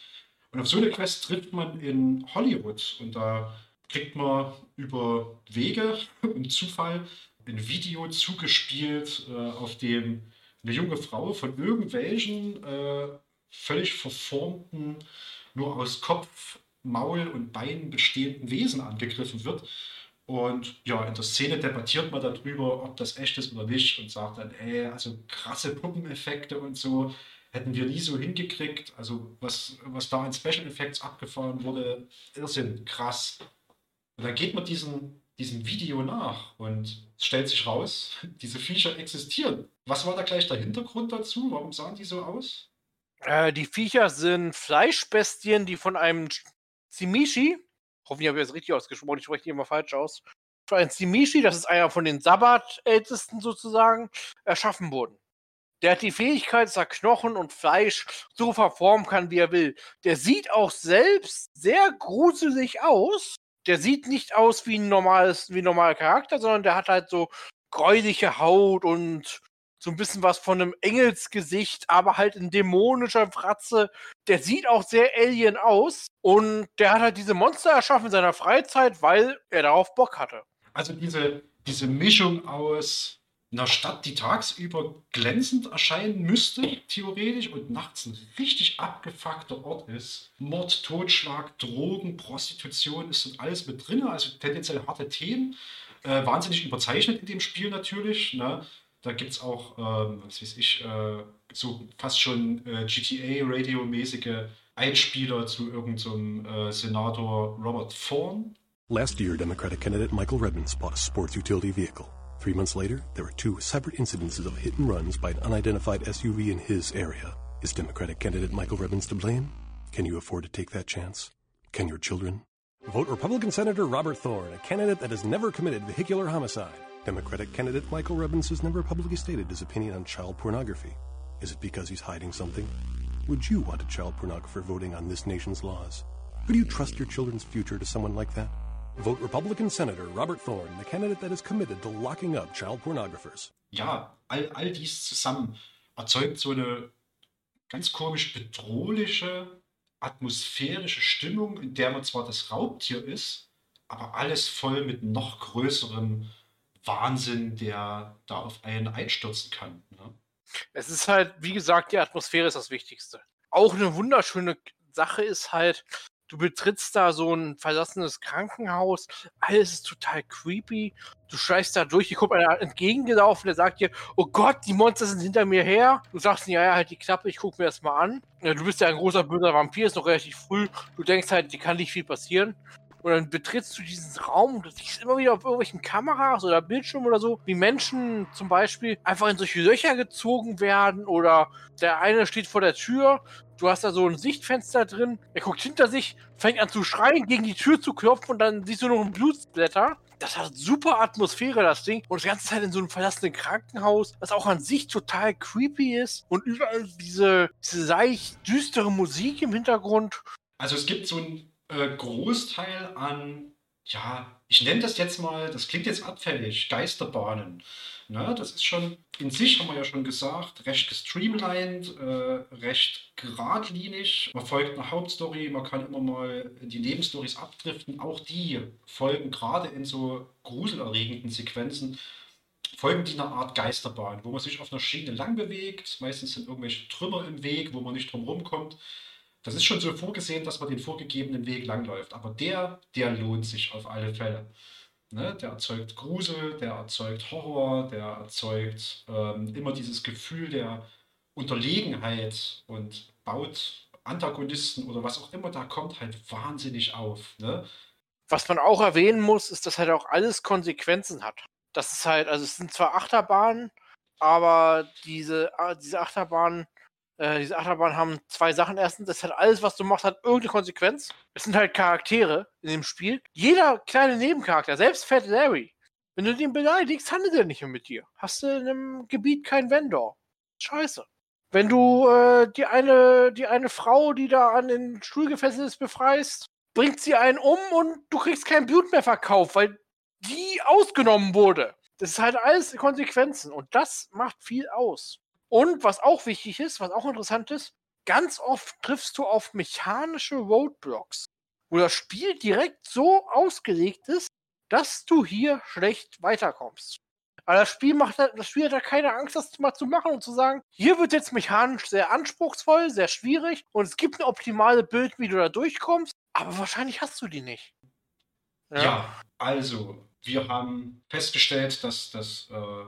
Und auf so eine Quest trifft man in Hollywood und da kriegt man über Wege und Zufall ein Video zugespielt, äh, auf dem eine junge Frau von irgendwelchen äh, völlig verformten, nur aus Kopf, Maul und Beinen bestehenden Wesen angegriffen wird. Und ja, in der Szene debattiert man darüber, ob das echt ist oder nicht und sagt dann, ey, also krasse Puppeneffekte und so hätten wir nie so hingekriegt. Also was, was da an Special Effects abgefahren wurde, Irrsinn, krass. Und dann geht man diesem, diesem Video nach und es stellt sich raus, diese Viecher existieren. Was war da gleich der Hintergrund dazu? Warum sahen die so aus? Äh, die Viecher sind Fleischbestien, die von einem Simishi, hoffentlich habe ich das richtig ausgesprochen, ich spreche die immer falsch aus, von einem Simishi, das ist einer von den Sabbat-Ältesten sozusagen, erschaffen wurden. Der hat die Fähigkeit, dass er Knochen und Fleisch so verformen kann, wie er will. Der sieht auch selbst sehr gruselig aus. Der sieht nicht aus wie ein normales, wie ein normaler Charakter, sondern der hat halt so gräuliche Haut und so ein bisschen was von einem Engelsgesicht, aber halt in dämonischer Fratze. Der sieht auch sehr alien aus und der hat halt diese Monster erschaffen in seiner Freizeit, weil er darauf Bock hatte. Also diese, diese Mischung aus einer Stadt, die tagsüber glänzend erscheinen müsste, theoretisch, und nachts ein richtig abgefuckter Ort ist. Mord, Totschlag, Drogen, Prostitution ist dort alles mit drin, also tendenziell harte Themen. Äh, wahnsinnig überzeichnet in dem Spiel natürlich. Ne? Da gibt es auch, ähm, was weiß ich, äh, so fast schon äh, GTA-Radio-mäßige Einspieler zu irgendeinem äh, Senator Robert Thorne. Last year, Democratic candidate Michael Redmond bought a sports utility vehicle. Three months later, there were two separate incidences of hit and runs by an unidentified SUV in his area. Is Democratic candidate Michael Redmond to blame? Can you afford to take that chance? Can your children? Vote Republican Senator Robert Thorne, a candidate that has never committed vehicular homicide. Democratic candidate Michael Redmond has never publicly stated his opinion on child pornography. Is it because he's hiding something? Would you want a child pornographer voting on this nation's laws? Would you trust your children's future to someone like that? Vote Republican Senator Robert Thorne, the candidate that is committed to locking up child pornographers. Ja, all, all dies zusammen erzeugt so eine ganz komisch bedrohliche, atmosphärische Stimmung, in der man zwar das Raubtier ist, aber alles voll mit noch größerem Wahnsinn, der da auf einen einstürzen kann. Ne? Es ist halt, wie gesagt, die Atmosphäre ist das Wichtigste. Auch eine wunderschöne Sache ist halt, du betrittst da so ein verlassenes Krankenhaus, alles ist total creepy. Du schleichst da durch, hier kommt einer entgegengelaufen, der sagt dir, oh Gott, die Monster sind hinter mir her. Du sagst, ja, ja, halt die Klappe, ich guck mir das mal an. Ja, Du bist ja ein großer böser Vampir, ist noch relativ früh. Du denkst halt, dir kann nicht viel passieren. Und dann betrittst du diesen Raum und du siehst immer wieder auf irgendwelchen Kameras oder Bildschirmen oder so, wie Menschen zum Beispiel einfach in solche Löcher gezogen werden oder der eine steht vor der Tür, du hast da so ein Sichtfenster drin, er guckt hinter sich, fängt an zu schreien, gegen die Tür zu klopfen und dann siehst du noch ein Blutsblätter. Das hat super Atmosphäre, das Ding. Und die ganze Zeit in so einem verlassenen Krankenhaus, das auch an sich total creepy ist. Und überall diese, diese leicht düstere Musik im Hintergrund. Also es gibt so einen äh, Großteil an, ja, ich nenne das jetzt mal, das klingt jetzt abfällig, Geisterbahnen. Ne? Das ist schon, in sich haben wir ja schon gesagt, recht gestreamlined, äh, recht geradlinig. Man folgt einer Hauptstory, man kann immer mal die Nebenstories abdriften. Auch die folgen gerade in so gruselerregenden Sequenzen folgen die einer Art Geisterbahn, wo man sich auf einer Schiene lang bewegt. Meistens sind irgendwelche Trümmer im Weg, wo man nicht drum rumkommt. Das ist schon so vorgesehen, dass man den vorgegebenen Weg langläuft. Aber der, der lohnt sich auf alle Fälle. Ne? Der erzeugt Grusel, der erzeugt Horror, der erzeugt ähm, immer dieses Gefühl der Unterlegenheit und baut Antagonisten oder was auch immer da kommt, halt wahnsinnig auf. Ne? Was man auch erwähnen muss, ist, dass halt auch alles Konsequenzen hat. Das ist halt, also es sind zwar Achterbahnen, aber diese, ah, diese Achterbahnen, äh, diese Achterbahnen haben zwei Sachen. Erstens, das hat alles, was du machst, hat irgendeine Konsequenz. Es sind halt Charaktere in dem Spiel. Jeder kleine Nebencharakter, selbst Fat Larry, wenn du den beleidigst, handelt er nicht mehr mit dir. Hast du in einem Gebiet keinen Vendor. Scheiße. Wenn du äh, die, eine, die eine Frau, die da an den Stuhl gefesselt ist, befreist, bringt sie einen um und du kriegst kein Blut mehr verkauft, weil die ausgenommen wurde. Das ist halt alles Konsequenzen und das macht viel aus. Und was auch wichtig ist, was auch interessant ist, ganz oft triffst du auf mechanische Roadblocks, wo das Spiel direkt so ausgelegt ist, dass du hier schlecht weiterkommst. Aber das Spiel macht das Spiel hat da keine Angst, das mal zu machen und zu sagen, hier wird jetzt mechanisch sehr anspruchsvoll, sehr schwierig und es gibt eine optimale Bild, wie du da durchkommst, aber wahrscheinlich hast du die nicht. Ja, ja also wir haben festgestellt, dass, dass äh,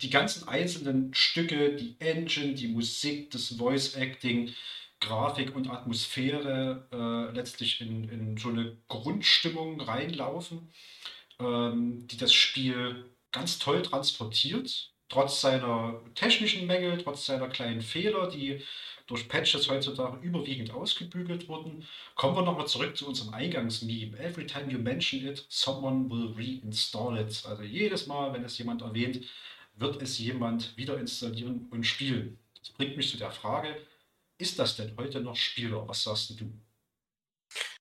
die ganzen einzelnen Stücke, die Engine, die Musik, das Voice Acting, Grafik und Atmosphäre äh, letztlich in, in so eine Grundstimmung reinlaufen, ähm, die das Spiel ganz toll transportiert, trotz seiner technischen Mängel, trotz seiner kleinen Fehler, die durch Patches heutzutage überwiegend ausgebügelt wurden. Kommen wir nochmal zurück zu unserem Eingangsmeme. Every time you mention it, someone will reinstall it. Also jedes Mal, wenn es jemand erwähnt, wird es jemand wieder installieren und spielen. Das bringt mich zu der Frage, ist das denn heute noch spielbar? Was sagst du?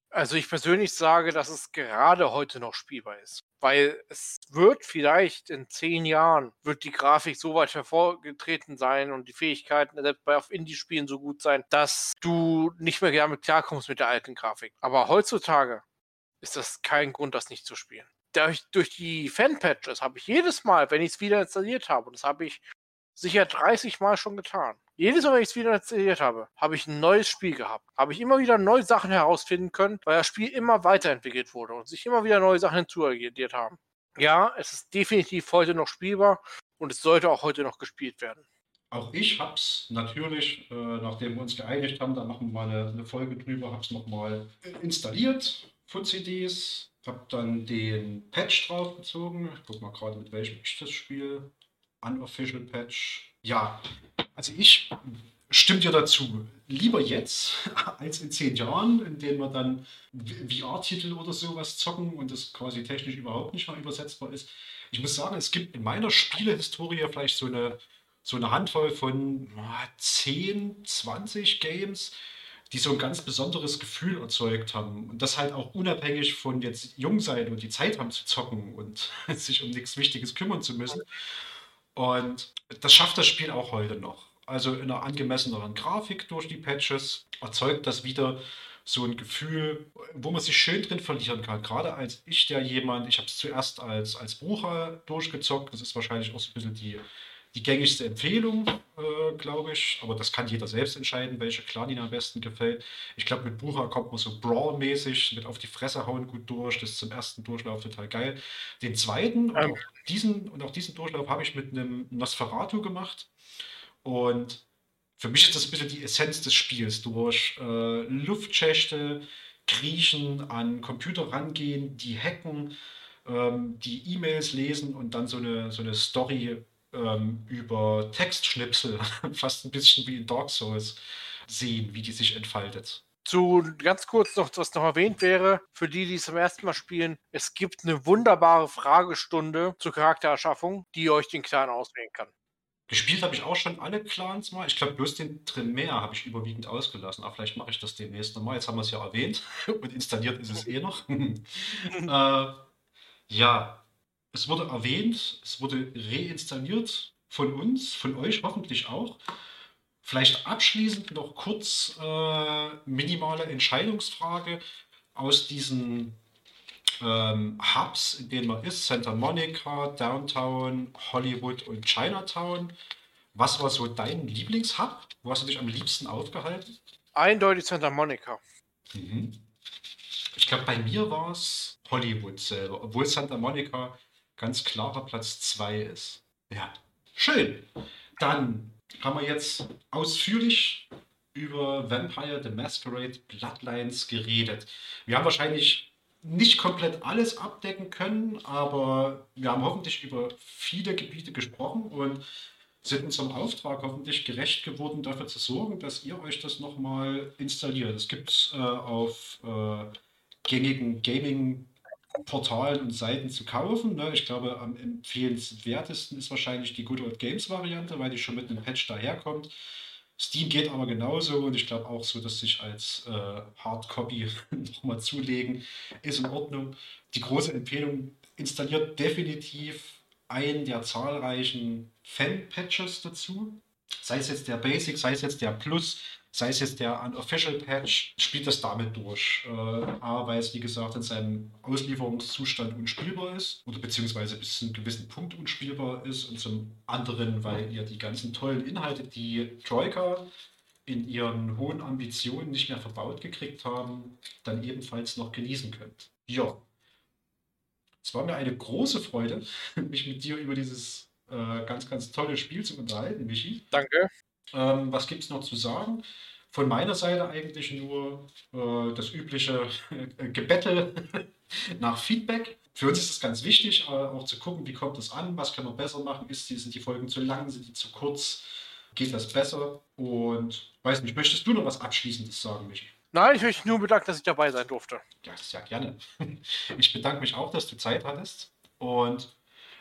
Also ich persönlich sage, dass es gerade heute noch spielbar ist. Weil es wird vielleicht in zehn Jahren, wird die Grafik so weit hervorgetreten sein und die Fähigkeiten selbst bei auf Indie-Spielen so gut sein, dass du nicht mehr damit klarkommst mit der alten Grafik. Aber heutzutage ist das kein Grund, das nicht zu spielen. Durch, durch die Fan-Patches habe ich jedes Mal, wenn ich es wieder installiert habe, und das habe ich sicher 30 Mal schon getan. Jedes Mal, wenn ich es wieder installiert habe, habe ich ein neues Spiel gehabt. Habe ich immer wieder neue Sachen herausfinden können, weil das Spiel immer weiterentwickelt wurde und sich immer wieder neue Sachen hinzuaddiert haben. Ja, es ist definitiv heute noch spielbar und es sollte auch heute noch gespielt werden. Auch ich habe es natürlich, äh, nachdem wir uns geeinigt haben, da machen wir mal eine, eine Folge drüber, habe es nochmal installiert von CDs, habe dann den Patch draufgezogen. Ich guck mal gerade, mit welchem ich das spiele. Unofficial Patch. Ja, also ich stimme dir dazu. Lieber jetzt als in zehn Jahren, in denen wir dann VR-Titel oder sowas zocken und das quasi technisch überhaupt nicht mehr übersetzbar ist. Ich muss sagen, es gibt in meiner Spielehistorie vielleicht so eine, so eine Handvoll von 10, 20 Games, die so ein ganz besonderes Gefühl erzeugt haben. Und das halt auch unabhängig von jetzt jung sein und die Zeit haben zu zocken und sich um nichts Wichtiges kümmern zu müssen. Und das schafft das Spiel auch heute noch. Also in einer angemesseneren Grafik durch die Patches erzeugt das wieder so ein Gefühl, wo man sich schön drin verlieren kann. Gerade als ich, der jemand, ich habe es zuerst als, als Bucher durchgezockt, das ist wahrscheinlich auch so ein bisschen die, die gängigste Empfehlung, äh, glaube ich. Aber das kann jeder selbst entscheiden, welche Clan ihm am besten gefällt. Ich glaube, mit Bucher kommt man so Brawl-mäßig mit auf die Fresse hauen gut durch. Das ist zum ersten Durchlauf total geil. Den zweiten und, auch diesen, und auch diesen Durchlauf habe ich mit einem Nosferatu gemacht. Und für mich ist das ein bisschen die Essenz des Spiels. Durch äh, Luftschächte, Kriechen, an Computer rangehen, die hacken, ähm, die E-Mails lesen und dann so eine, so eine Story ähm, über Textschnipsel, fast ein bisschen wie in Dark Souls, sehen, wie die sich entfaltet. Zu ganz kurz noch, was noch erwähnt wäre, für die, die es zum ersten Mal spielen, es gibt eine wunderbare Fragestunde zur Charaktererschaffung, die euch den Clan auswählen kann. Gespielt habe ich auch schon alle Clans mal. Ich glaube, bloß den Tremere habe ich überwiegend ausgelassen. Aber vielleicht mache ich das demnächst nochmal. Jetzt haben wir es ja erwähnt und installiert ist es eh noch. äh, ja, es wurde erwähnt, es wurde reinstalliert von uns, von euch hoffentlich auch. Vielleicht abschließend noch kurz äh, minimale Entscheidungsfrage aus diesen ähm, Hubs, in denen man ist. Santa Monica, Downtown, Hollywood und Chinatown. Was war so dein Lieblingshub? Wo hast du dich am liebsten aufgehalten? Eindeutig Santa Monica. Mhm. Ich glaube, bei mir war es Hollywood selber, obwohl Santa Monica ganz klarer Platz 2 ist. Ja, schön. Dann haben wir jetzt ausführlich über Vampire the Masquerade Bloodlines geredet. Wir haben wahrscheinlich nicht komplett alles abdecken können, aber wir haben hoffentlich über viele Gebiete gesprochen und sind unserem Auftrag hoffentlich gerecht geworden, dafür zu sorgen, dass ihr euch das nochmal installiert. Es gibt äh, auf äh, gängigen Gaming-Portalen und Seiten zu kaufen. Ne? Ich glaube, am empfehlenswertesten ist wahrscheinlich die Good Old Games-Variante, weil die schon mit einem Patch daherkommt. Steam geht aber genauso und ich glaube auch so, dass sich als äh, Hardcopy nochmal zulegen ist in Ordnung. Die große Empfehlung installiert definitiv einen der zahlreichen Fan-Patches dazu. Sei es jetzt der Basic, sei es jetzt der Plus, sei es jetzt der Unofficial Patch, spielt das damit durch. Äh, A, weil es wie gesagt in seinem Auslieferungszustand unspielbar ist oder beziehungsweise bis zu einem gewissen Punkt unspielbar ist und zum anderen, weil ihr die ganzen tollen Inhalte, die Troika in ihren hohen Ambitionen nicht mehr verbaut gekriegt haben, dann ebenfalls noch genießen könnt. Ja. Es war mir eine große Freude, mich mit dir über dieses äh, ganz, ganz tolle Spiel zu unterhalten, Michi. Danke. Ähm, was gibt es noch zu sagen? Von meiner Seite eigentlich nur äh, das übliche Gebettel nach Feedback. Für uns ist es ganz wichtig, äh, auch zu gucken, wie kommt es an, was können wir besser machen, ist die, sind die Folgen zu lang, sind die zu kurz, geht das besser? Und weiß nicht, möchtest du noch was Abschließendes sagen, Michi? Nein, ich möchte nur bedanken, dass ich dabei sein durfte. Ja, sehr gerne. Ich bedanke mich auch, dass du Zeit hattest. Und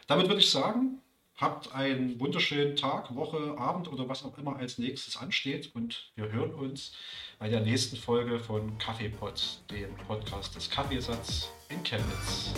damit würde ich sagen, Habt einen wunderschönen Tag, Woche, Abend oder was auch immer als nächstes ansteht. Und wir hören uns bei der nächsten Folge von Kaffeepot, dem Podcast des Kaffeesatz in Chemnitz.